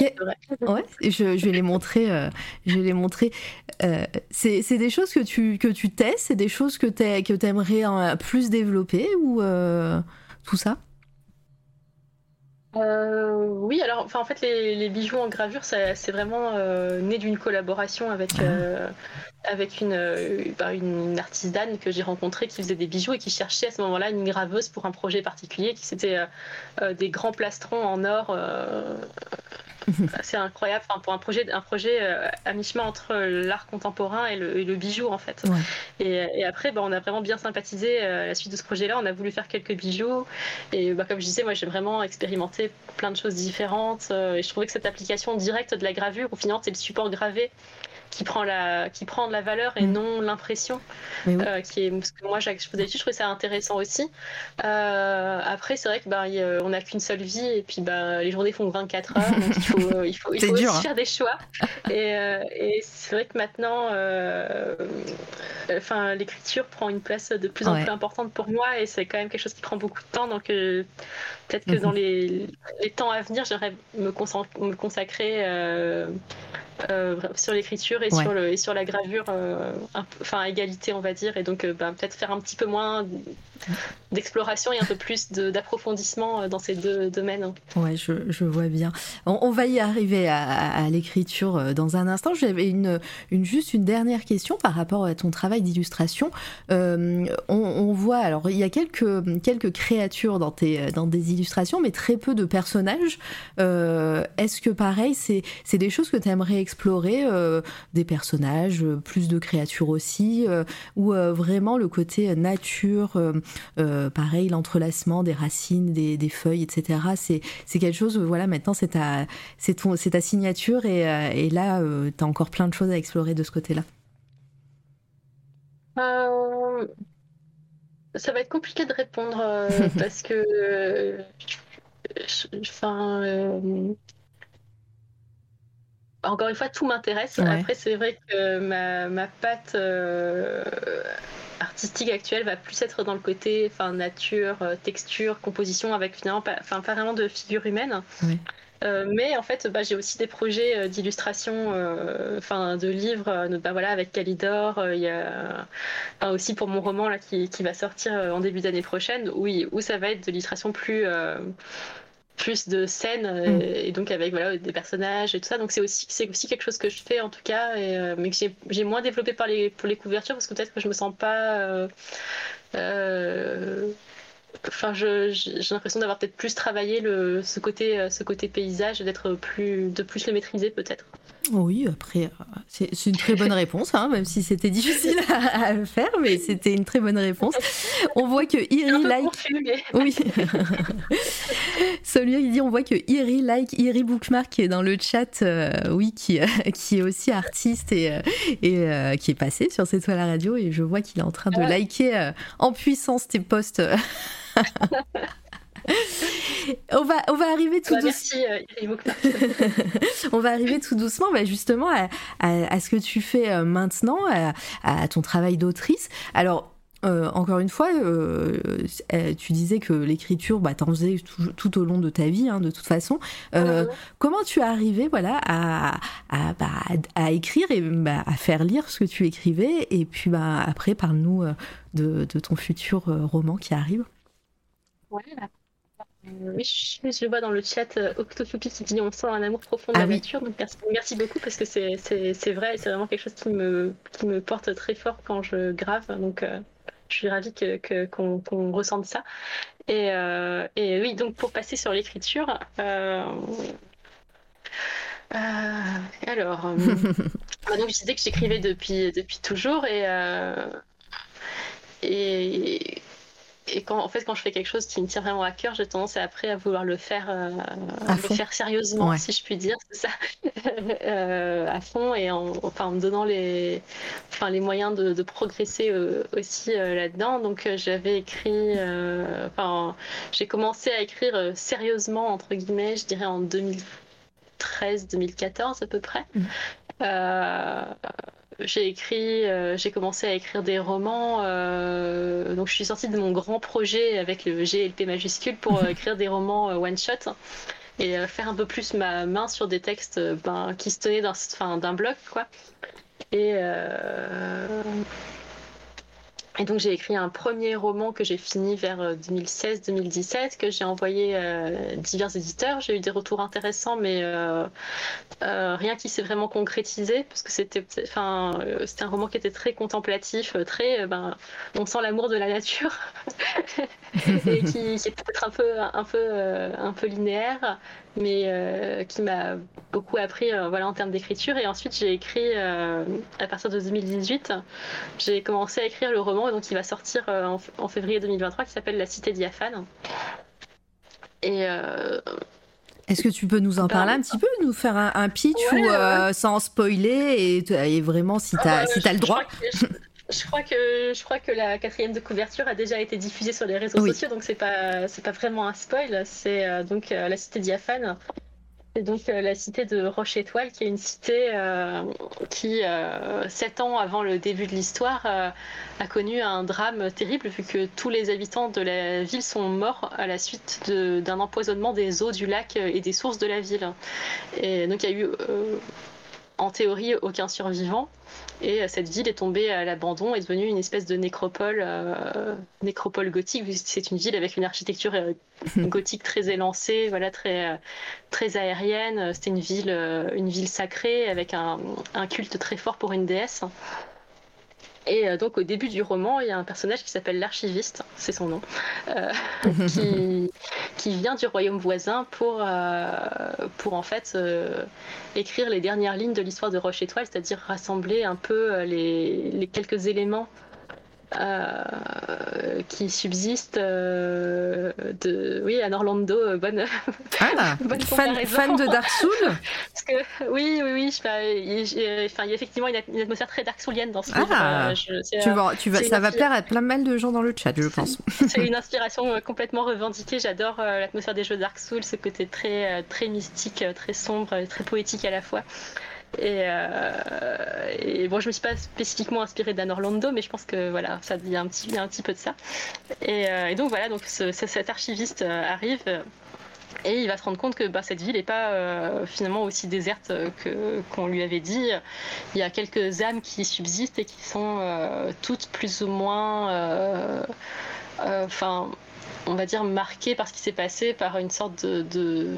ouais, je, je, vais les montrer. je vais les montrer. c'est des choses que tu, que tu testes, c'est des choses que tu aimerais plus développer ou tout ça? Euh, oui, alors enfin, en fait, les, bijoux en gravure, c'est vraiment euh, né d'une collaboration avec, euh, avec une, bah, une, artisane que j'ai rencontrée qui faisait des bijoux et qui cherchait à ce moment-là une graveuse pour un projet particulier qui c'était des grands plastrons en or c'est incroyable enfin, pour un projet, un projet euh, à mi-chemin entre l'art contemporain et le, bijou en fait. Et, après, bah, on a vraiment bien sympathisé euh, à la suite de ce projet-là. On a voulu faire quelques bijoux et bah, comme je disais, moi j'ai vraiment expérimenté plein de choses différentes euh, et je trouvais que cette application directe de la gravure, au final c'est le support gravé qui prend la qui prend de la valeur et mm. non l'impression euh, qui est parce que moi je faisais je trouvais ça intéressant aussi euh, après c'est vrai que bah, on n'a qu'une seule vie et puis bah, les journées font 24 heures donc il faut il faut, il faut aussi hein. faire des choix et, euh, et c'est vrai que maintenant enfin l'écriture prend une place de plus en plus importante pour moi et c'est quand même quelque chose qui prend beaucoup de temps donc peut-être que dans mhm. les, les, temps à venir j'aimerais me, me consacrer euh, sur l'écriture et, sur le, et sur la gravure, euh, enfin à égalité on va dire, et donc euh, bah, peut-être faire un petit peu moins d'exploration et un peu plus d'approfondissement dans ces deux domaines. Ouais, je, je vois bien. On, va y arriver à, l'écriture dans un instant. J'avais une, une, juste une dernière question par rapport à ton travail d'illustration. on, voit, alors il y a quelques, quelques créatures dans, tes, dans des illustrations, mais très peu de personnages. Est-ce que pareil, c'est des choses que tu aimerais explorer euh, des personnages, euh, plus de créatures aussi, euh, ou vraiment le côté nature, pareil, l'entrelacement des racines, des, feuilles, etc. C'est quelque chose, voilà, maintenant c'est ta, ta signature et, et là, tu as encore plein de choses à explorer de ce côté-là. Ça va être compliqué de répondre parce que. Enfin encore une fois, tout m'intéresse. Après, c'est vrai que ma, ma patte euh, artistique actuelle va plus être dans le côté enfin, nature, euh, texture, composition, avec finalement pas, enfin, pas vraiment de figure humaine. Euh, mais en fait, bah, j'ai aussi des projets d'illustration, enfin de livres, bah, voilà, avec Calidor. Il y a aussi pour mon roman là qui, qui va sortir en début d'année prochaine, où, où ça va être de l'illustration plus plus de scènes euh, mm. et, donc avec voilà, des personnages et tout ça. Donc c'est aussi, c'est aussi quelque chose que je fais en tout cas, et, euh, mais que j'ai, moins développé par les, pour les couvertures parce que peut-être que je me sens pas. Euh, enfin, j'ai l'impression d'avoir peut-être plus travaillé le, ce, côté, ce côté paysage et d'être plus, de plus le maîtriser peut-être. Oui, après, c'est une très bonne réponse, hein, même si c'était difficile à, faire, mais c'était une très bonne réponse. On voit que Iri like. Oui. Celui il dit on voit que Iri like Iri Bookmark qui est dans le chat, euh, oui, qui, euh, qui est aussi artiste et, euh, et qui est passé sur cette toile à radio et je vois qu'il est en train de liker en puissance tes posts. on va, on va arriver tout doucement. Euh, on va arriver tout doucement, bah, justement, à, ce que tu fais euh, maintenant, à, ton travail d'autrice. Alors, euh, encore une fois, tu disais que l'écriture, bah, t'en faisais tout, au long de ta vie, hein, de toute façon. Comment tu es arrivé, voilà, à, à, bah, écrire et à faire lire ce que tu écrivais Et puis, après, parle-nous de, ton futur roman qui arrive? Oui, je, le vois dans le chat euh, qui dit on sent un amour profond de la ah nature. Donc merci, beaucoup parce que c'est vrai, c'est vraiment quelque chose qui me, qui me porte très fort quand je grave. Donc euh, je suis ravie qu'on que, qu'on ressente ça. Et, et, oui, donc pour passer sur l'écriture. alors, donc je disais que j'écrivais depuis, depuis toujours et, et, et quand, en fait, quand je fais quelque chose qui me tient vraiment à cœur, j'ai tendance après à vouloir le faire, euh, à le faire sérieusement, si je puis dire, c'est ça, euh, à fond et en, enfin, en me donnant les, enfin, les moyens de, de progresser euh, aussi là-dedans. Donc j'avais écrit, enfin, j'ai commencé à écrire sérieusement entre guillemets, je dirais en 2013-2014 à peu près. Mmh j'ai écrit, euh, j'ai commencé à écrire des romans. Euh, donc je suis sortie de mon grand projet avec le GLP majuscule pour euh, écrire des romans one shot et faire un peu plus ma main sur des textes ben, qui se tenaient d'un bloc quoi. Et et donc j'ai écrit un premier roman que j'ai fini vers 2016-2017, euh, que j'ai envoyé à euh, divers éditeurs. J'ai eu des retours intéressants, mais euh, rien qui s'est vraiment concrétisé, parce que c'était, enfin, un roman qui était très contemplatif, très, ben, on sent l'amour de la nature, et qui, qui, est peut-être un peu, un peu, un peu linéaire, mais euh, qui m'a beaucoup appris euh, voilà, en termes d'écriture. Et ensuite, j'ai écrit, euh, à partir de 2018, j'ai commencé à écrire le roman, donc il va sortir en, février 2023, qui s'appelle La Cité diaphane. Et. est-ce que tu peux nous en bah, parler un petit peu, nous faire un, pitch ou, sans spoiler et, vraiment si tu as, ah bah, si as le droit je crois que je crois que la quatrième de couverture a déjà été diffusée sur les réseaux sociaux, donc c'est pas c'est pas vraiment un spoil. C'est euh, donc euh, la cité diaphane. C'est donc euh, la cité de Roche Étoile, qui est une cité qui, sept ans avant le début de l'histoire, a connu un drame terrible vu que tous les habitants de la ville sont morts à la suite d'un empoisonnement des eaux du lac et des sources de la ville. Et donc il y a eu en théorie aucun survivant. Et euh, cette ville est tombée à l'abandon, est devenue une espèce de nécropole, euh, nécropole gothique. C'est une ville avec une architecture euh, gothique très élancée, voilà, très, très aérienne. C'était une ville, une ville sacrée avec un, un, culte très fort pour une déesse. Et euh, donc au début du roman, il y a un personnage qui s'appelle l'archiviste, c'est son nom, euh, qui, qui, vient du royaume voisin pour, euh, pour en fait écrire les dernières lignes de l'histoire de Roche Étoile, c'est-à-dire rassembler un peu les, les quelques éléments euh, qui subsiste euh, de oui à Orlando euh, bonne, ah, fan, fan, de Dark Souls Parce que, oui oui oui il, enfin, il y a effectivement une, atmosphère très Dark Soulienne dans ce ah, livre tu vas, tu vas, ça va plaire à plein mal de gens dans le chat je pense. c'est une inspiration complètement revendiquée. J'adore l'atmosphère des jeux Dark Souls ce côté très très mystique très sombre très poétique à la fois euh, et, bon, je me suis pas spécifiquement inspirée d'Anne Orlando, mais je pense que voilà, ça un petit, un petit peu de ça. Et, euh, donc voilà, donc cet archiviste euh, arrive. Et il va se rendre compte que bah, cette ville n'est pas finalement aussi déserte que qu'on lui avait dit. Il y a quelques âmes qui subsistent et qui sont toutes plus ou moins, on va dire, marqué par ce qui s'est passé, par une sorte de,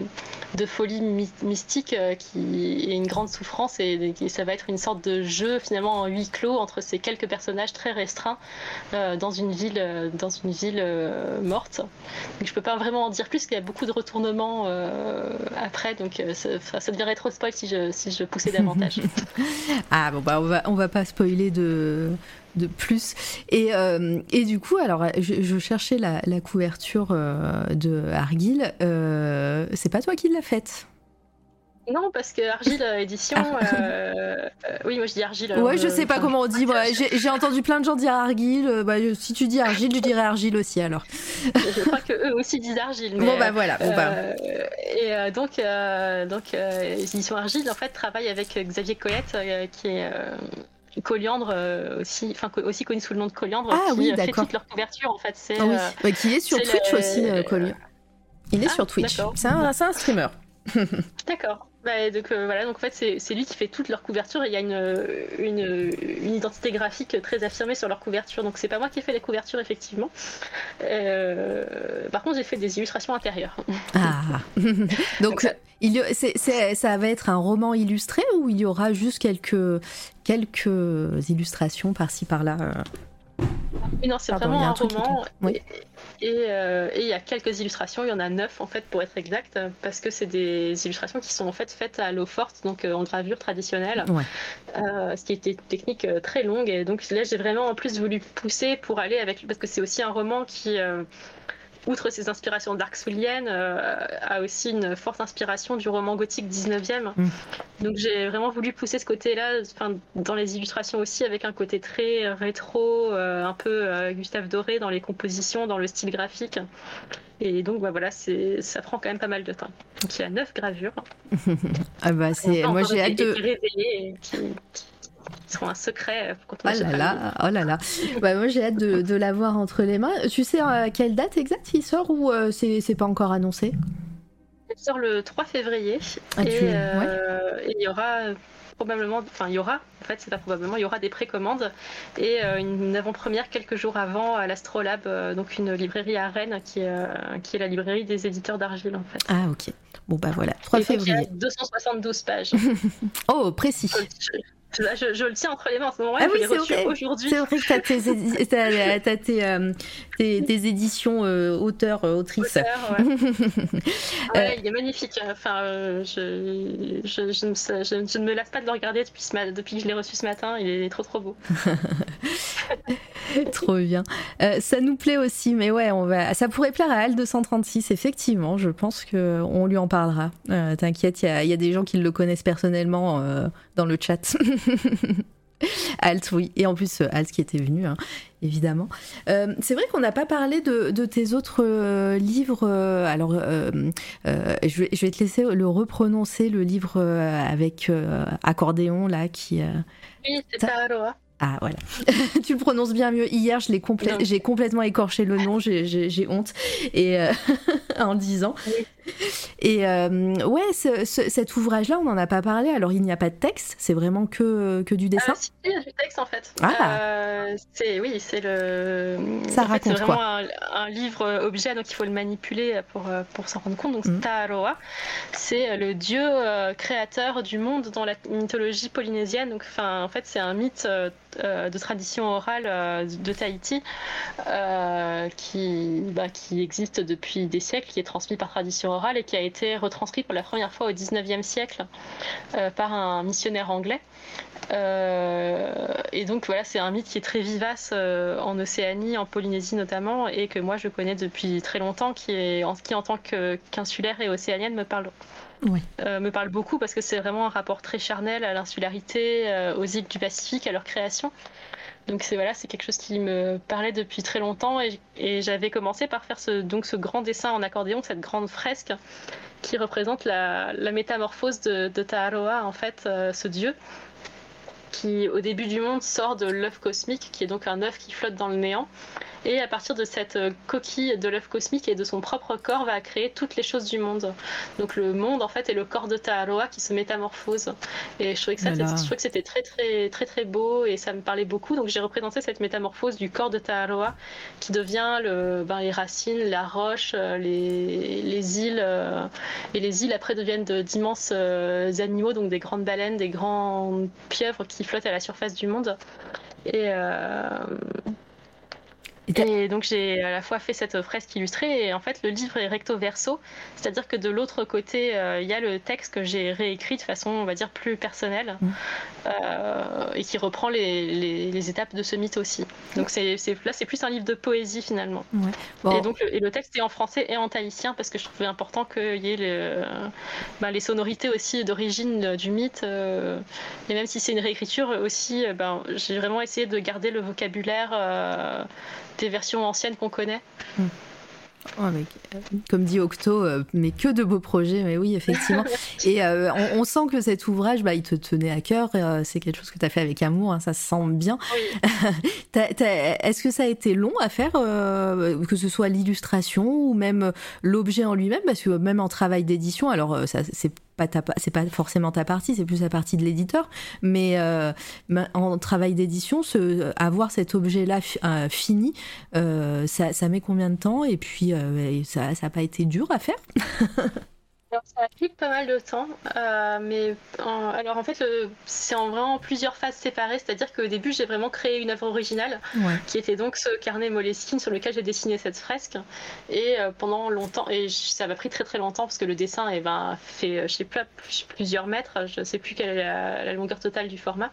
folie mystique euh, qui est une grande souffrance et, ça va être une sorte de jeu finalement en huis clos entre ces quelques personnages très restreints euh, dans une ville, euh, dans une ville morte. Donc, je peux pas vraiment en dire plus, qu'il y a beaucoup de retournements après, donc ça, ça, deviendrait trop spoil si je, si je poussais davantage. ah bon, bah on va, on va pas spoiler de de plus. Et, euh, et du coup, alors, je, cherchais la, couverture euh, de Argyle. Euh, c'est pas toi qui l'as faite? Non, parce que Argile édition. Ah. oui, moi je dis Argile. Ouais, je sais pas comment on dit. J'ai entendu plein de gens dire Argile. Bah, si tu dis Argile, je dirais Argile aussi alors. je crois que eux aussi disent Argile. bon bah voilà. bah. Et donc, donc édition Argile en fait travaille avec Xavier Colette, qui est Coliandre euh, aussi, enfin aussi connu sous le nom de Coliandre, ah, qui oui, fait toute leur couverture en fait. C'est, ah oui. Euh, qui est sur Twitch aussi, euh, Coliandre. Il est ah, sur Twitch. C'est un, un streamer. d'accord. Bah, donc euh, voilà, donc en fait c'est lui qui fait toute leur couverture et il y a une, une, identité graphique très affirmée sur leur couverture. Donc c'est pas moi qui ai fait les couvertures effectivement. Euh, par contre j'ai fait des illustrations intérieures. Ah. donc, ça... il ça va être un roman illustré ou il y aura juste quelques quelques illustrations par-ci par-là euh non, c'est vraiment un, roman. Euh, et il y a quelques illustrations, il y en a neuf en fait pour être exact, parce que c'est des illustrations qui sont en fait faites à l'eau forte, donc en gravure traditionnelle, ce qui était une technique très longue. Et donc là, j'ai vraiment en plus voulu pousser pour aller avec, parce que c'est aussi un roman qui outre ses inspirations dark souliennes, euh, a aussi une forte inspiration du roman gothique 19e. Mm. Donc j'ai vraiment voulu pousser ce côté-là dans les illustrations aussi, avec un côté très rétro, euh, un peu euh, Gustave Doré dans les compositions, dans le style graphique. Et donc bah, voilà, ça prend quand même pas mal de temps. Donc il y a neuf gravures. ah bah c'est, moi j'ai hâte de sont un secret euh, quand on oh là là, oh là là. Bah, moi j'ai hâte de, de l'avoir entre les mains. Tu sais à quelle date exacte il sort ou euh, c'est pas encore annoncé? Il sort le 3 février ah, euh, et, il y aura probablement, enfin il y aura, en fait c'est pas probablement, il y aura des précommandes et une avant-première quelques jours avant à l'Astrolabe, donc une librairie à Rennes qui, qui est la librairie des éditeurs d'Argile en fait. Ah ok. Bon bah voilà, 3 février. Il y a 272 pages. oh précis. Je, le tiens entre les mains en ce moment. Ah oui, c'est aujourd'hui. C'est vrai que tu as, tes, euh, tes, tes, éditions euh, auteurs, euh, autrices. Auteur, ouais. il est magnifique. Enfin, je, je, je, ne me lasse pas de le regarder depuis, depuis que je l'ai reçu ce matin. Il est trop trop beau. trop bien. ça nous plaît aussi, mais ouais, on va. Ça pourrait plaire à Al 236, effectivement. Je pense qu'on lui en parlera. T'inquiète, il y, a des gens qui le connaissent personnellement dans le chat. Alt, oui. Et en plus, euh, Alt qui était venu, hein, évidemment. Euh, c'est vrai qu'on n'a pas parlé de, tes autres euh, livres. alors, je, vais, te laisser le reprononcer, le livre avec accordéon, là, qui... Oui, c'est Taroa. Ah voilà, tu le prononces bien mieux. Hier, je l'ai j'ai complètement écorché le nom, j'ai honte et en disant. Et euh, ouais, cet ouvrage-là, on n'en a pas parlé. Alors, il n'y a pas de texte, c'est vraiment que, que du dessin. Ah, il y a du texte en fait. Ah. Euh, c'est oui, c'est le. Ça en raconte C'est vraiment un, livre objet, donc il faut le manipuler pour pour s'en rendre compte. Donc mm. Taroa, c'est le dieu créateur du monde dans la mythologie polynésienne. Donc, enfin, en fait, c'est un mythe de tradition orale de Tahiti qui bah, qui existe depuis des siècles, qui est transmis par tradition orale et qui a été retranscrit pour la première fois au 19e siècle euh, par un missionnaire anglais. Euh, et donc voilà, c'est un mythe qui est très vivace euh, en Océanie, en Polynésie notamment, et que moi je connais depuis très longtemps, qui, qui en tant qu'insulaire et océanienne me parle. Me parle beaucoup parce que c'est vraiment un rapport très charnel à l'insularité, aux îles du Pacifique, à leur création. Donc c'est voilà, c'est quelque chose qui me parlait depuis très longtemps et, j'avais commencé par faire ce, donc ce grand dessin en accordéon, cette grande fresque qui représente la, métamorphose de, de Taharoa, en fait, euh, ce dieu qui au début du monde sort de l'œuf cosmique, qui est donc un œuf qui flotte dans le néant, et à partir de cette euh, coquille de l'œuf cosmique et de son propre corps va créer toutes les choses du monde. Donc le monde en fait est le corps de Taharoa qui se métamorphose. Et je trouvais que, ça, je que c'était très très très très beau et ça me parlait beaucoup. Donc j'ai représenté cette métamorphose du corps de Taharoa qui devient le, ben, les racines, la roche, euh, les, les îles euh, et les îles après deviennent d'immenses animaux, donc des grandes baleines, des grands pieuvres qui flottent à la surface du monde. Et, et donc j'ai à la fois fait cette fresque illustrée et en fait le livre est recto verso, c'est-à-dire que de l'autre côté euh, il y a le texte que j'ai réécrit de façon on va dire plus personnelle mm. euh, et qui reprend les, les, étapes de ce mythe aussi. Donc c'est, là c'est plus un livre de poésie finalement. Et donc le, et le texte est en français et en tahitien parce que je trouvais important qu'il y ait le, ben, les sonorités aussi d'origine du mythe euh, et même si c'est une réécriture aussi ben, j'ai vraiment essayé de garder le vocabulaire des versions anciennes qu'on connaît. Oh, euh, comme dit Octo, euh, mais que de beaux projets, mais oui, effectivement. Et euh, on, sent que cet ouvrage, bah, il te tenait à cœur, c'est quelque chose que tu as fait avec amour, hein, ça se sent bien. Est-ce que ça a été long à faire, que ce soit l'illustration ou même l'objet en lui-même? Parce que même en travail d'édition, alors c'est pas c'est pas forcément ta partie, c'est plus la partie de l'éditeur, mais euh, en travail d'édition, avoir cet objet-là euh, fini, euh, ça, ça, met combien de temps Et puis, ça n'a pas été dur à faire? ça a pris pas mal de temps, euh, mais alors en fait c'est en vraiment plusieurs phases séparées, c'est-à-dire qu'au début j'ai vraiment créé une œuvre originale qui était donc ce carnet Moleskine sur lequel j'ai dessiné cette fresque. Et euh, pendant longtemps et ça m'a pris très très longtemps parce que le dessin eh ben, fait je sais pas plusieurs mètres, je sais plus quelle est la, longueur totale du format.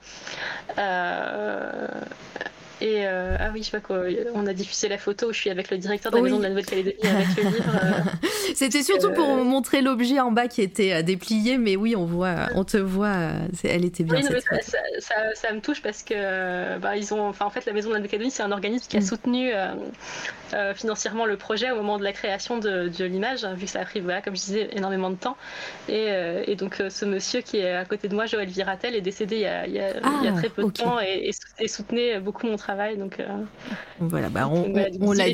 Et euh, ah oui, je sais pas quoi, on a diffusé la photo où je suis avec le directeur de la maison de la Nouvelle-Calédonie avec le livre. Euh, C'était surtout pour euh, montrer l'objet en bas qui était déplié, mais oui, on voit, on te voit, elle était bien. Oui, ça, ça, me touche parce que bah, ils ont, enfin en fait, la maison de la Nouvelle-Calédonie, c'est un organisme qui a mm. soutenu financièrement le projet au moment de la création de, l'image, vu que ça a pris, voilà, comme je disais, énormément de temps. Et, et donc ce monsieur qui est à côté de moi, Joël Viratel, est décédé il y a, il y a, il y a ah, très peu de temps et, et, soutenait beaucoup mon travail donc, euh, voilà, bah, on, on, l'a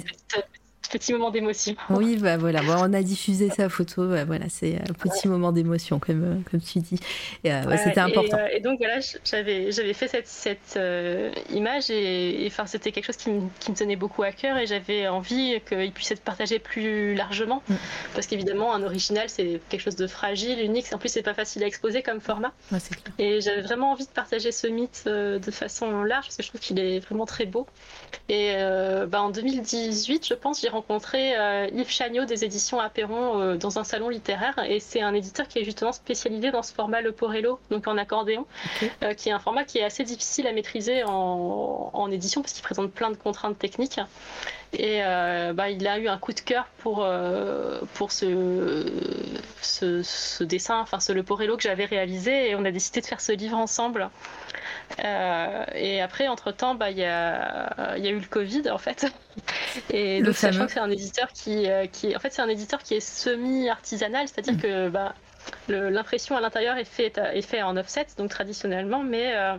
petit moment d'émotion. Oui, bah voilà, on a diffusé sa photo, bah, voilà, c'est un petit moment d'émotion comme, euh, comme tu dis. Euh, c'était important. Et, donc voilà, j'avais, j'avais fait cette, cette image et, enfin, c'était quelque chose qui me, qui me, tenait beaucoup à cœur et j'avais envie qu'il puisse être partagé plus largement mm. parce qu'évidemment, un original, c'est quelque chose de fragile, unique, en plus, c'est pas facile à exposer comme format. et j'avais vraiment envie de partager ce mythe de façon large parce que je trouve qu'il est vraiment très beau. Et bah, en 2018, je pense, j'ai rencontré euh, Yves Chagnot des éditions Apéron euh, dans un salon littéraire et c'est un éditeur qui est justement spécialisé dans ce format Le Porello, donc en accordéon, euh, qui est un format qui est assez difficile à maîtriser en, édition parce qu'il présente plein de contraintes techniques. Et bah, il a eu un coup de cœur pour, pour ce, ce, dessin, enfin ce Le Porello que j'avais réalisé et on a décidé de faire ce livre ensemble. Euh, et après, entre-temps, bah, il y, a, y, a, eu le Covid, en fait. Et donc, sachant que c'est un éditeur qui, euh, qui, en fait, c'est un éditeur qui est semi-artisanal, c'est-à-dire mm. que bah, l'impression à l'intérieur est faite est fait en offset, donc traditionnellement, mais euh,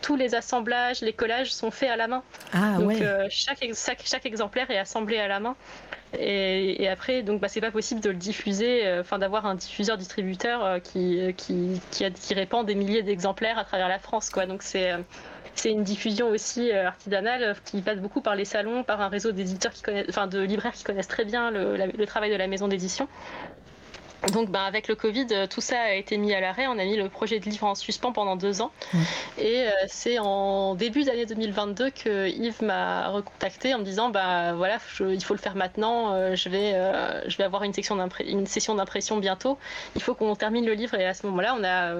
tous les assemblages, les collages sont faits à la main. Ah, donc ouais. chaque, chaque, chaque, exemplaire est assemblé à la main. Et, après, donc, bah, c'est pas possible de le diffuser, euh, enfin, d'avoir un diffuseur-distributeur euh, qui, euh, qui, qui, qui, répand des milliers d'exemplaires à travers la France, quoi. Donc, c'est c'est une diffusion aussi artisanale qui passe beaucoup par les salons, par un réseau d'éditeurs qui connaissent, enfin de libraires qui connaissent très bien le, le travail de la maison d'édition. Donc bah, avec le Covid, euh, tout ça a été mis à l'arrêt. On a mis le projet de livre en suspens pendant deux ans. Et euh, c'est en début d'année 2022 que Yves m'a recontacté en me disant bah voilà, il faut le faire maintenant. Euh, je vais je vais avoir une, section une session d'impression bientôt. Il faut qu'on termine le livre. Et à ce moment-là, on a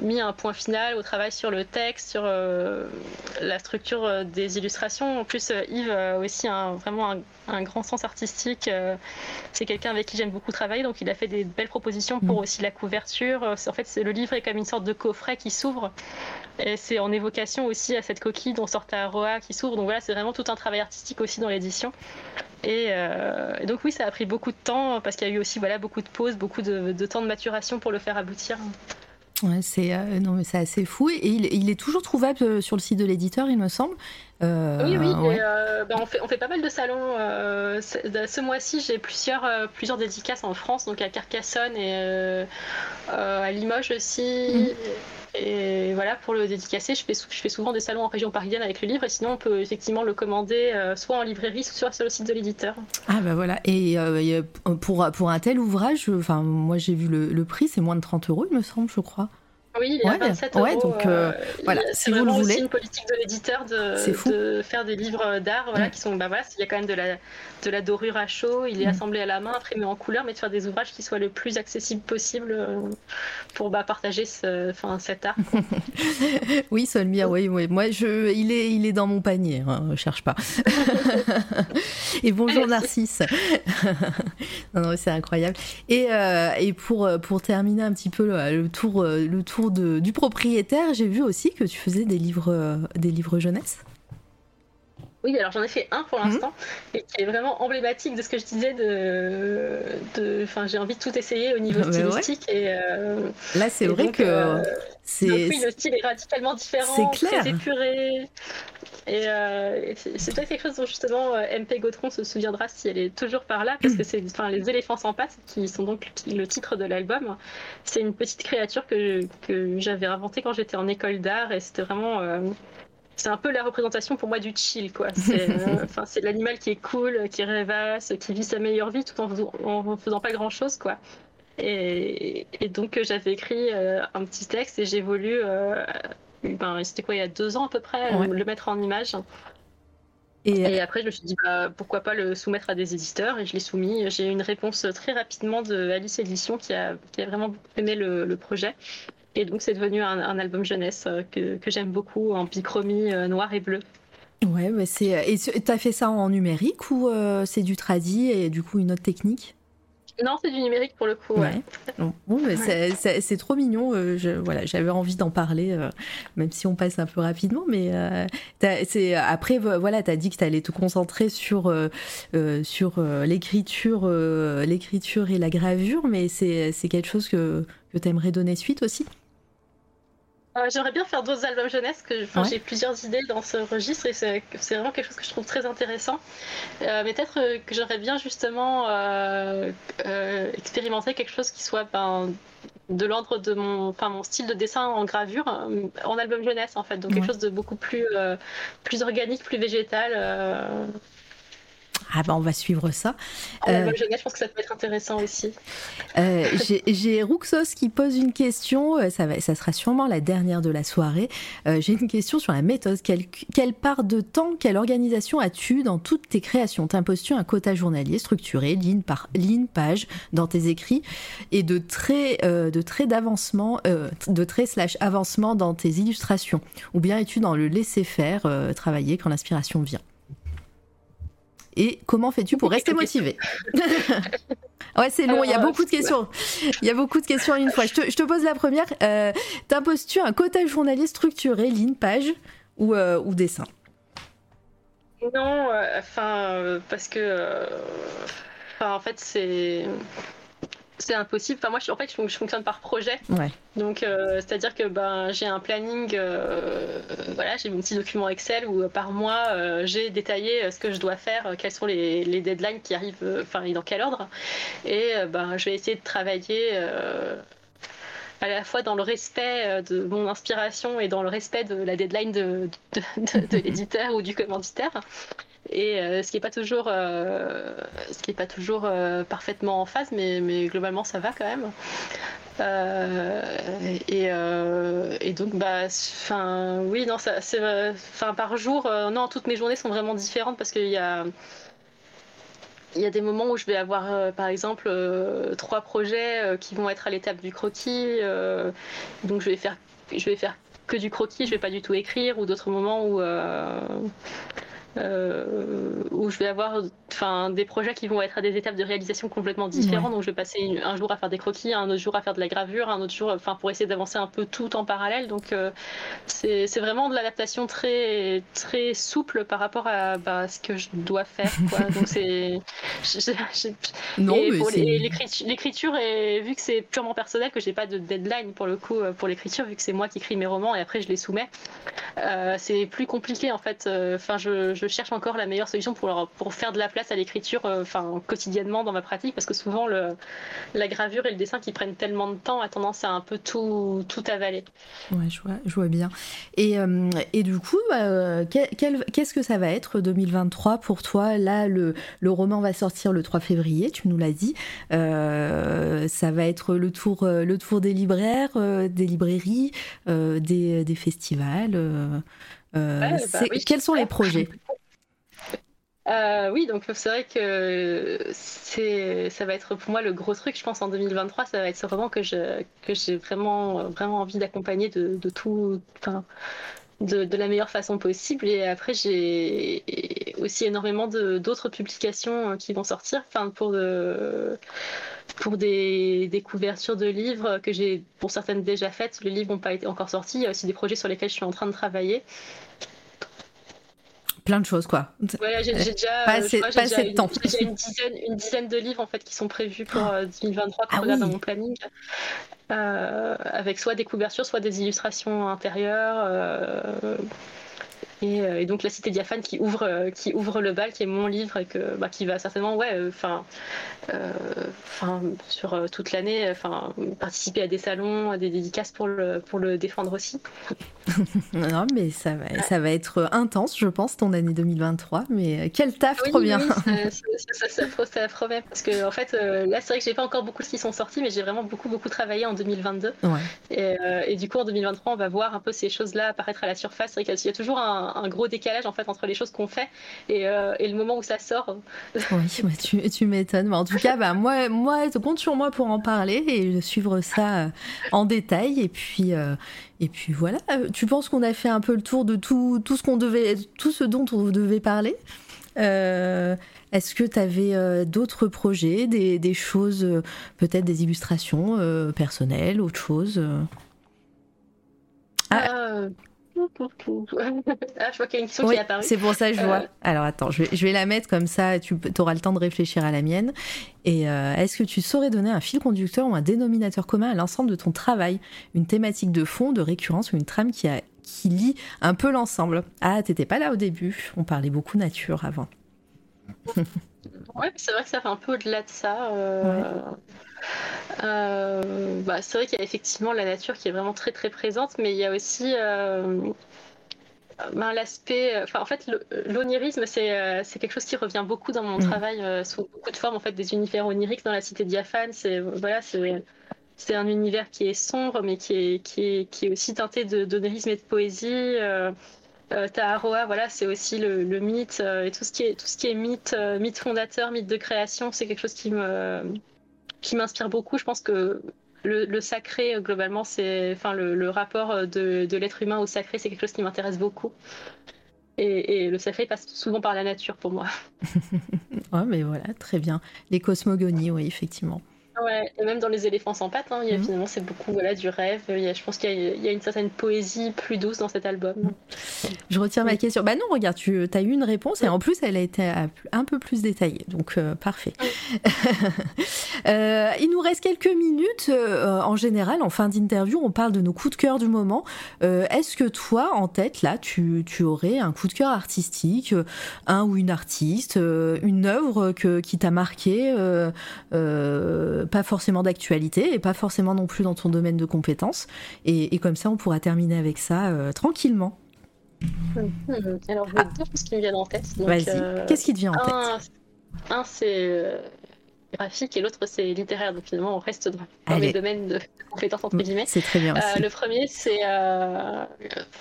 mis un point final au travail sur le texte, sur la structure des illustrations. En plus, Yves a aussi un, vraiment un, un, grand sens artistique. c'est quelqu'un avec qui j'aime beaucoup travailler. Donc il a fait des belles propositions pour mm. aussi la couverture. Euh, en fait, le livre est comme une sorte de coffret qui s'ouvre. Et c'est en évocation aussi à cette coquille dont sort Roa qui s'ouvre. Donc voilà, c'est vraiment tout un travail artistique aussi dans l'édition. Et, euh, donc oui, ça a pris beaucoup de temps parce qu'il y a eu aussi voilà, beaucoup de pauses, beaucoup de, temps de maturation pour le faire aboutir. Ouais, c'est euh, non mais c'est assez fou et il, est toujours trouvable sur le site de l'éditeur, il me semble. Euh, oui, oui. Euh, bah, on, fait, on fait pas mal de salons. Euh, ce mois-ci, j'ai plusieurs, plusieurs dédicaces en France, donc à Carcassonne et à Limoges aussi. Mm. Et voilà, pour le dédicacer, je fais, je fais souvent des salons en région parisienne avec le livre, et sinon on peut effectivement le commander soit en librairie, soit sur le site de l'éditeur. Ah bah voilà, et pour, pour un tel ouvrage, enfin moi j'ai vu le, le prix, c'est moins de 30 euros il me semble, je crois. Oui, il y a 27 euros. Donc euh, euh, voilà, si vous le voulez. C'est une politique de l'éditeur de, faire des livres d'art, voilà, qui sont, bah voilà, il y a quand même de la, de la dorure à chaud, il est mm. assemblé à la main, imprimé en couleur, mais de faire des ouvrages qui soient le plus accessibles possible euh, pour bah, partager ce, cet art. oui, Solmia, oui, oui, moi, je, il est, il est dans mon panier, hein, cherche pas. et bonjour Narcisse. non, non, c'est incroyable. Et, et pour, pour terminer un petit peu le tour, le tour du propriétaire, j'ai vu aussi que tu faisais des livres, euh, des livres jeunesse. Oui, alors j'en ai fait un pour l'instant, et qui est vraiment emblématique de ce que je disais de. de enfin, j'ai envie de tout essayer au niveau stylistique. Et, euh, Là, c'est vrai que. Euh, c'est... oui, le style est radicalement différent, c'est clair. très épuré. Et c'est peut-être quelque chose dont justement MP Gautron se souviendra si elle est toujours par là, parce que c'est enfin, les éléphants sans pattes, qui sont donc le titre de l'album. C'est une petite créature que, que j'avais inventée quand j'étais en école d'art, et c'était vraiment c'est un peu la représentation pour moi du chill, quoi. C'est euh, enfin c'est l'animal qui est cool, qui rêvasse, qui vit sa meilleure vie tout en, en faisant pas grand chose, quoi. Et, donc j'avais écrit un petit texte et j'ai voulu, ben, c'était quoi, il y a deux ans à peu près, le mettre en image. Et, après, je me suis dit, bah, pourquoi pas le soumettre à des éditeurs Et je l'ai soumis. J'ai eu une réponse très rapidement de Alice Édition qui a, qui a vraiment aimé le, projet. Et donc, c'est devenu un, album jeunesse euh, que, que j'aime beaucoup en bichromie euh, noir et bleu. Ouais, mais c'est. Et t'as fait ça en numérique ou euh, c'est du tradi et du coup une autre technique? Non, c'est du numérique pour le coup. Ouais. Bon, c'est trop mignon. Euh, je, voilà, j'avais envie d'en parler, euh, même si on passe un peu rapidement. Mais euh, c'est après, voilà, t'as dit que t'allais te concentrer sur sur l'écriture, l'écriture et la gravure, mais c'est quelque chose que que t'aimerais donner suite aussi? Euh, j'aimerais bien faire d'autres albums jeunesse, que j'ai plusieurs idées dans ce registre et c'est vraiment quelque chose que je trouve très intéressant. Euh, mais peut-être euh, que j'aurais bien justement expérimenté quelque chose qui soit ben, de l'ordre de mon, enfin, mon style de dessin en gravure en album jeunesse en fait, donc quelque chose de beaucoup plus, plus organique, plus végétal. Ah ben on va suivre ça. Euh, je pense que ça peut être intéressant aussi. Euh, j'ai Ruxos qui pose une question, euh, ça, va, ça sera sûrement la dernière de la soirée. Euh, j'ai une question sur la méthode. Quelle, quelle part de temps, quelle organisation as-tu dans toutes tes créations? T'imposes-tu un quota journalier structuré, ligne par ligne, page, dans tes écrits et de traits de traits d'avancement, de traits slash avancement dans tes illustrations? Ou bien es-tu dans le laisser faire, travailler quand l'inspiration vient? Et comment fais-tu pour rester motivé? Ouais, c'est long, il y a beaucoup de questions. Il y a beaucoup de questions à une fois. Je te, pose la première. Euh, T'imposes-tu un quota journalier structuré, ligne, page ou, euh, ou dessin? Non, euh, enfin, euh, parce que. en fait, c'est c'est impossible. Enfin, moi, je, en fait, je, fonctionne par projet. Donc, euh, c'est-à-dire que ben, j'ai un planning, euh, voilà, j'ai mon petit document Excel où euh, par mois, j'ai détaillé ce que je dois faire, quels sont les, les deadlines qui arrivent, enfin, et dans quel ordre. Et ben, je vais essayer de travailler à la fois dans le respect de mon inspiration et dans le respect de la deadline de, de l'éditeur ou du commanditaire et euh, ce qui n'est pas toujours, euh, ce qui est pas toujours euh, parfaitement en phase, mais, mais, globalement ça va quand même. Et, et, donc bah, oui non ça c'est, par jour non toutes mes journées sont vraiment différentes parce qu'il y a il y a des moments où je vais avoir, par exemple, trois projets qui vont être à l'étape du croquis. donc, je vais faire, je vais faire que du croquis, je vais pas du tout écrire. Ou d'autres moments où, euh, où je vais avoir des projets qui vont être à des étapes de réalisation complètement différentes. Donc je vais passer un jour à faire des croquis, un autre jour à faire de la gravure, un autre jour pour essayer d'avancer un peu tout en parallèle. Donc euh, c'est vraiment de l'adaptation très, très souple par rapport à bah, ce que je dois faire. Quoi. Donc c'est. l'écriture, et vu que c'est purement personnel, que j'ai pas de deadline pour le coup pour l'écriture, vu que c'est moi qui écris mes romans et après je les soumets, euh, c'est plus compliqué en fait. Enfin, je je cherche encore la meilleure solution pour, pour faire de la place à l'écriture euh, enfin, quotidiennement dans ma pratique parce que souvent le, la gravure et le dessin qui prennent tellement de temps a tendance à un peu tout, tout avaler. Ouais, je vois, je vois bien. Et, euh, et du coup, bah, qu'est-ce que ça va être 2023 pour toi? Là, le, le, roman va sortir le 3 février, tu nous l'as dit. Euh, ça va être le tour, le tour des libraires, des librairies, des, des, festivals. Bah quels sont les projets? Euh, oui, donc c'est vrai que ça va être pour moi le gros truc, je pense, en 2023, ça va être ce roman que, j'ai vraiment, vraiment envie d'accompagner de, tout, de, la meilleure façon possible. Et après, j'ai aussi énormément d'autres publications qui vont sortir, pour des, des, couvertures de livres que j'ai pour certaines déjà faites. Les livres n'ont pas été encore sortis. Il y a aussi des projets sur lesquels je suis en train de travailler plein de choses, quoi. Ouais, j'ai déjà, pas assez, de temps. J'ai une dizaine, une dizaine de livres en fait qui sont prévus pour 2023 que ah regarde dans mon planning, euh, avec soit des couvertures, soit des illustrations intérieures. Euh, Et, donc la cité diaphane qui ouvre, qui ouvre le bal, qui est mon livre et que, bah, qui va certainement, ouais, enfin, enfin sur toute l'année, enfin participer à des salons, à des dédicaces pour le, pour le défendre aussi. non, mais ça va, ça va être intense, je pense, ton année 2023. Mais quel taf, trop bien. ça, ça, ça, promet parce que en fait, là, c'est vrai que j'ai pas encore beaucoup qui sont sortis, mais j'ai vraiment beaucoup beaucoup travaillé en 2022. Et, et, du coup, en 2023, on va voir un peu ces choses-là apparaître à la surface. C'est qu'il y a toujours un, gros décalage en fait entre les choses qu'on fait et, et, le moment où ça sort. Oui, tu, tu m'étonnes. En tout cas, bah, moi, moi, compte sur moi pour en parler et suivre ça euh, en détail. Et puis, euh, et puis voilà. Tu penses qu'on a fait un peu le tour de tout, tout ce qu'on devait, tout ce dont on devait parler? Euh, Est-ce que tu avais d'autres projets, des, des choses, peut-être des illustrations personnelles, autre chose ah, ah, je vois qu'il y a une question qui est apparue. C'est pour ça que je vois. Euh. Alors attends, je vais, je vais, la mettre comme ça, tu auras le temps de réfléchir à la mienne. Et euh, est-ce que tu saurais donner un fil conducteur ou un dénominateur commun à l'ensemble de ton travail? Une thématique de fond, de récurrence ou une trame qui, a, qui lie un peu l'ensemble? Ah, t'étais pas là au début, on parlait beaucoup nature avant. ouais, c'est vrai que ça fait un peu au-delà de ça. Euh... Euh, bah, c'est vrai qu'il y a effectivement la nature qui est vraiment très très présente, mais il y a aussi euh, ben, l'aspect. Enfin, en fait, l'onirisme, c'est, c'est quelque chose qui revient beaucoup dans mon mm. travail euh, sous beaucoup de formes. En fait, des univers oniriques dans la cité diaphane, c'est voilà, c'est c'est un univers qui est sombre, mais qui est, qui est, qui est aussi teinté d'onirisme et de poésie. Euh, Taharoa, voilà, c'est aussi le, le mythe et tout ce qui est tout ce qui est mythe, mythe fondateur, mythe de création, c'est quelque chose qui me qui m'inspire beaucoup. Je pense que le, sacré, euh, globalement, c'est, enfin, le, rapport euh, de, l'être humain au sacré, c'est quelque chose qui m'intéresse beaucoup. Et, le sacré passe souvent par la nature pour moi. ouais, mais voilà, très bien. Les cosmogonies, oui, effectivement. Ouais, et même dans les éléphants sans pattes, hein, il y a, mhm. finalement c'est beaucoup voilà, du rêve. Il y a, je pense qu'il y, a une certaine poésie plus douce dans cet album. Je retire ma question. Bah non, regarde, tu as eu une réponse et en plus elle a été un peu plus détaillée. Donc euh, parfait. euh, il nous reste quelques minutes. Euh, en général, en fin d'interview, on parle de nos coups de cœur du moment. Est-ce que toi, en tête, là, tu, tu, aurais un coup de cœur artistique, un ou une artiste, une œuvre que, qui t'a marqué pas forcément d'actualité et pas forcément non plus dans ton domaine de compétences. Et, comme ça, on pourra terminer avec ça euh, tranquillement. Hmm. Alors, je vais ah. dire ce qui me vient en tête. Vas-y, euh, qu'est-ce qui te vient en tête Un, c'est euh, graphique et l'autre c'est littéraire. Donc finalement, on reste dans, mes domaines de compétences entre guillemets. C'est très bien. Aussi. le premier, c'est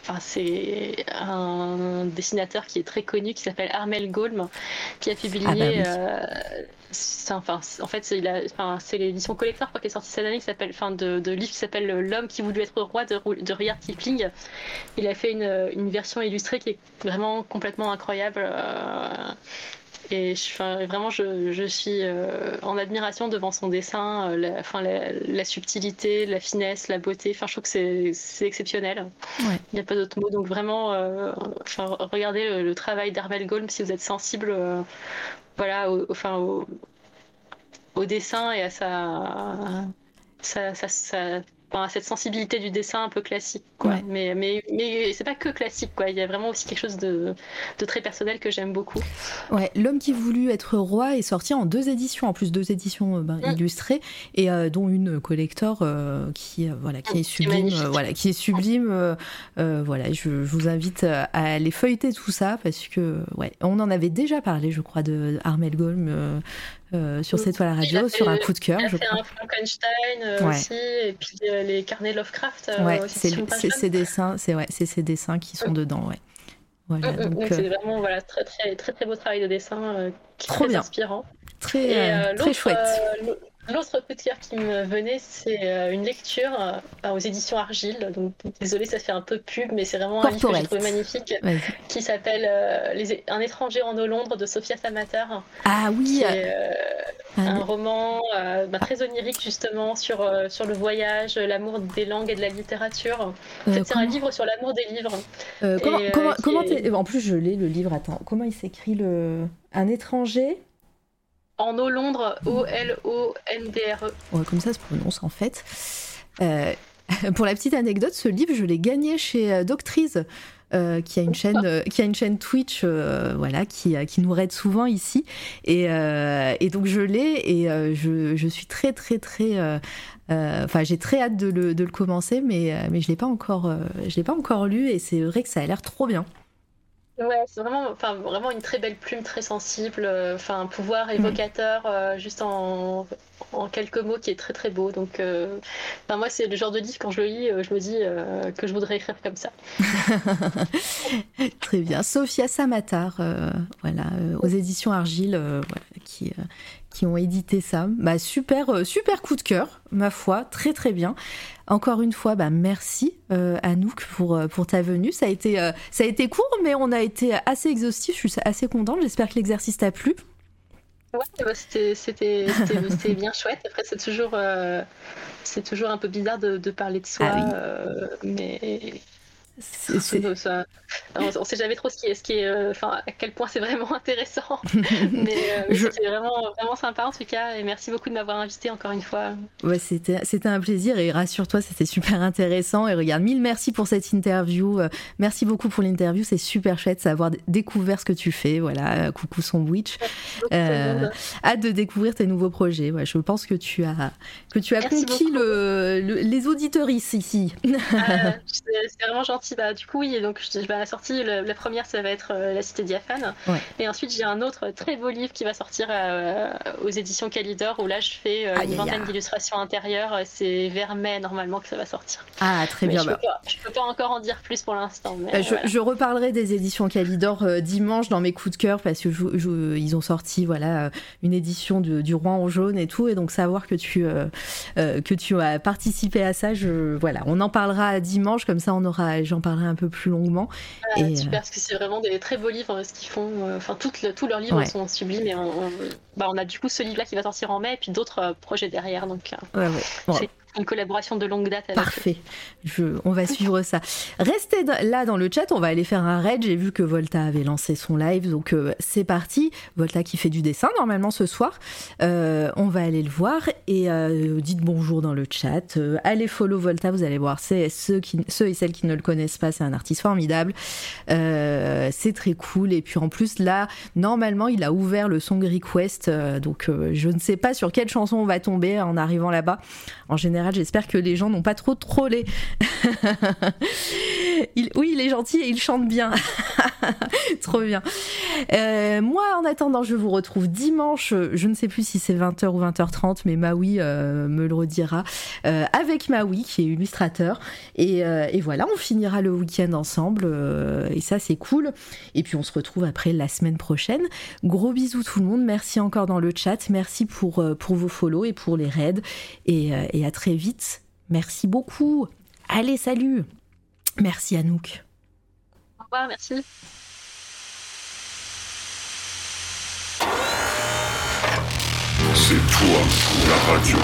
enfin c'est un dessinateur qui est très connu qui s'appelle Armel Golm, qui a publié ah bah enfin, en fait, c'est l'édition collector qui est sortie cette année, qui s'appelle, enfin, de, de livre qui s'appelle L'homme qui voulait être roi de, de Rudyard Kipling. Il a fait une, une, version illustrée qui est vraiment complètement incroyable. Euh, et je, vraiment, je, je suis euh, en admiration devant son dessin, euh, la, enfin, la, subtilité, la finesse, la beauté. Enfin, je trouve que c'est exceptionnel. Il n'y a pas d'autre mot. Donc vraiment, enfin, regardez le, travail d'Armel Golm si vous êtes sensible voilà, au, enfin, au, dessin et à sa, sa, sa, cette sensibilité du dessin un peu classique. Quoi. Mais, mais, mais c'est pas que classique, quoi. il y a vraiment aussi quelque chose de, de très personnel que j'aime beaucoup. Ouais, L'homme qui voulut être roi est sorti en deux éditions, en plus deux éditions euh, ben, mm. illustrées, et euh, dont une collector euh, qui, voilà, qui est sublime. voilà, qui est sublime. voilà, je, vous invite à aller feuilleter tout ça parce que, ouais, on en avait déjà parlé, je crois, de Armel Golm euh, sur cette toile radio, sur un coup de cœur. Il a fait un Frankenstein euh, aussi, et puis euh, les carnets Lovecraft. ouais, c'est ces dessins, c'est ouais, ces dessins qui sont dedans, ouais. Voilà, mm, mm, donc c'est vraiment voilà très très très très beau travail de dessin, qui trop très bien. inspirant. Très très chouette. L'autre coup de cœur qui me venait, c'est euh, une lecture euh, aux éditions Argile. Donc, désolé, ça fait un peu pub, mais c'est vraiment un livre que j'ai trouvé magnifique, qui s'appelle euh, Un étranger en eau Londres de Sophia Samater. Ah oui. un roman bah, très onirique justement sur sur le voyage, l'amour des langues et de la littérature. En fait, c'est un livre sur l'amour des livres. comment, comment, comment En plus, je l'ai le livre. Attends, comment il s'écrit le Un étranger en O Londres, O-L-O-N-D-R-E. Comme ça se prononce en fait. Euh, pour la petite anecdote, ce livre, je l'ai gagné chez euh, Doctrice. qui a une chaîne, qui a une chaîne Twitch, voilà, qui, qui nous raide souvent ici. Et, et donc je l'ai et je, je, suis très très très Enfin, j'ai très hâte de le, de le commencer, mais, mais je l'ai pas encore, l'ai pas encore lu et c'est vrai que ça a l'air trop bien. Ouais, c'est vraiment, enfin, vraiment une très belle plume, très sensible, euh, enfin, un pouvoir évocateur euh, juste en, en, quelques mots qui est très très beau. Donc, euh, moi, c'est le genre de livre, quand je le lis, je me dis que je voudrais écrire comme ça. très bien. Sophia Samatar, voilà, aux éditions Argile, voilà, qui, qui ont édité ça. Bah, super, euh, super coup de cœur, ma foi, très très bien. Encore une fois, bah, merci euh, Anouk pour, euh, pour ta venue. Ça a, été, euh, ça a été court, mais on a été assez exhaustif. Je suis assez contente. J'espère que l'exercice t'a plu. Ouais, c'était bien chouette. Après, c'est toujours, un peu bizarre de, de parler de soi, ah mais ça, on, sait jamais trop ce qui est, ce qui est, euh, enfin, à quel point c'est vraiment intéressant. Mais euh, c'était vraiment, vraiment sympa en tout cas. Et merci beaucoup de m'avoir invité encore une fois. Ouais, c'était, c'était un plaisir et rassure-toi, c'était super intéressant. Et regarde, mille merci pour cette interview. Euh, merci beaucoup pour l'interview. C'est super chouette d'avoir découvert ce que tu fais. Voilà, coucou Sandwich. Euh, hâte de découvrir tes nouveaux projets. Ouais, je pense que tu as, que tu as conquis le, les auditeurs ici. c'est vraiment gentil bah, du coup, oui, donc je, la sortie, la, première, ça va être euh, La Cité Diaphane. Et ensuite, j'ai un autre très beau livre qui va sortir euh, aux éditions Calidor, où là, je fais euh, une vingtaine d'illustrations intérieures. C'est vers mai, normalement, que ça va sortir. Ah, très bien. Je, bah. peux peux pas encore en dire plus pour l'instant. Je, reparlerai des éditions Calidor dimanche dans mes coups de cœur, parce que ils ont sorti voilà, une édition du Roi en jaune et tout. Et donc, savoir que tu, que tu as participé à ça, je, voilà, on en parlera dimanche, comme ça, on aura j'en parlerai un peu plus longuement. Ah, et, super, euh, parce que c'est vraiment des très beaux livres, ce qu'ils font. Euh, enfin, tous leurs livres sont sublimes. Et on, bah, on, a du coup ce livre-là qui va sortir en mai, et puis d'autres euh, projets derrière. Donc, ouais, ouais une collaboration de longue date. Avec Parfait. On va suivre ça. Restez là dans le chat, on va aller faire un raid. J'ai vu que Volta avait lancé son live, donc euh, c'est parti. Volta qui fait du dessin normalement ce soir. Euh, on va aller le voir et euh, dites bonjour dans le chat. allez follow Volta, vous allez voir. C'est ceux, ceux et celles qui ne le connaissent pas, c'est un artiste formidable. c'est très cool. Et puis en plus là, normalement, il a ouvert le song request, donc je ne sais pas sur quelle chanson on va tomber en arrivant là-bas. En général J'espère que les gens n'ont pas trop trollé. oui, il est gentil et il chante bien. trop bien. Euh, moi, en attendant, je vous retrouve dimanche. Je ne sais plus si c'est 20h ou 20h30, mais Maui euh, me le redira. Euh, avec Maui, qui est illustrateur. Et, voilà, on finira le week-end ensemble. et ça, c'est cool. Et puis, on se retrouve après la semaine prochaine. Gros bisous tout le monde. Merci encore dans le chat. Merci pour, pour vos follow et pour les raids. Et, et à très vite. Merci beaucoup. Allez, salut. Merci Anouk. Au revoir, merci. C'est toi, la radio.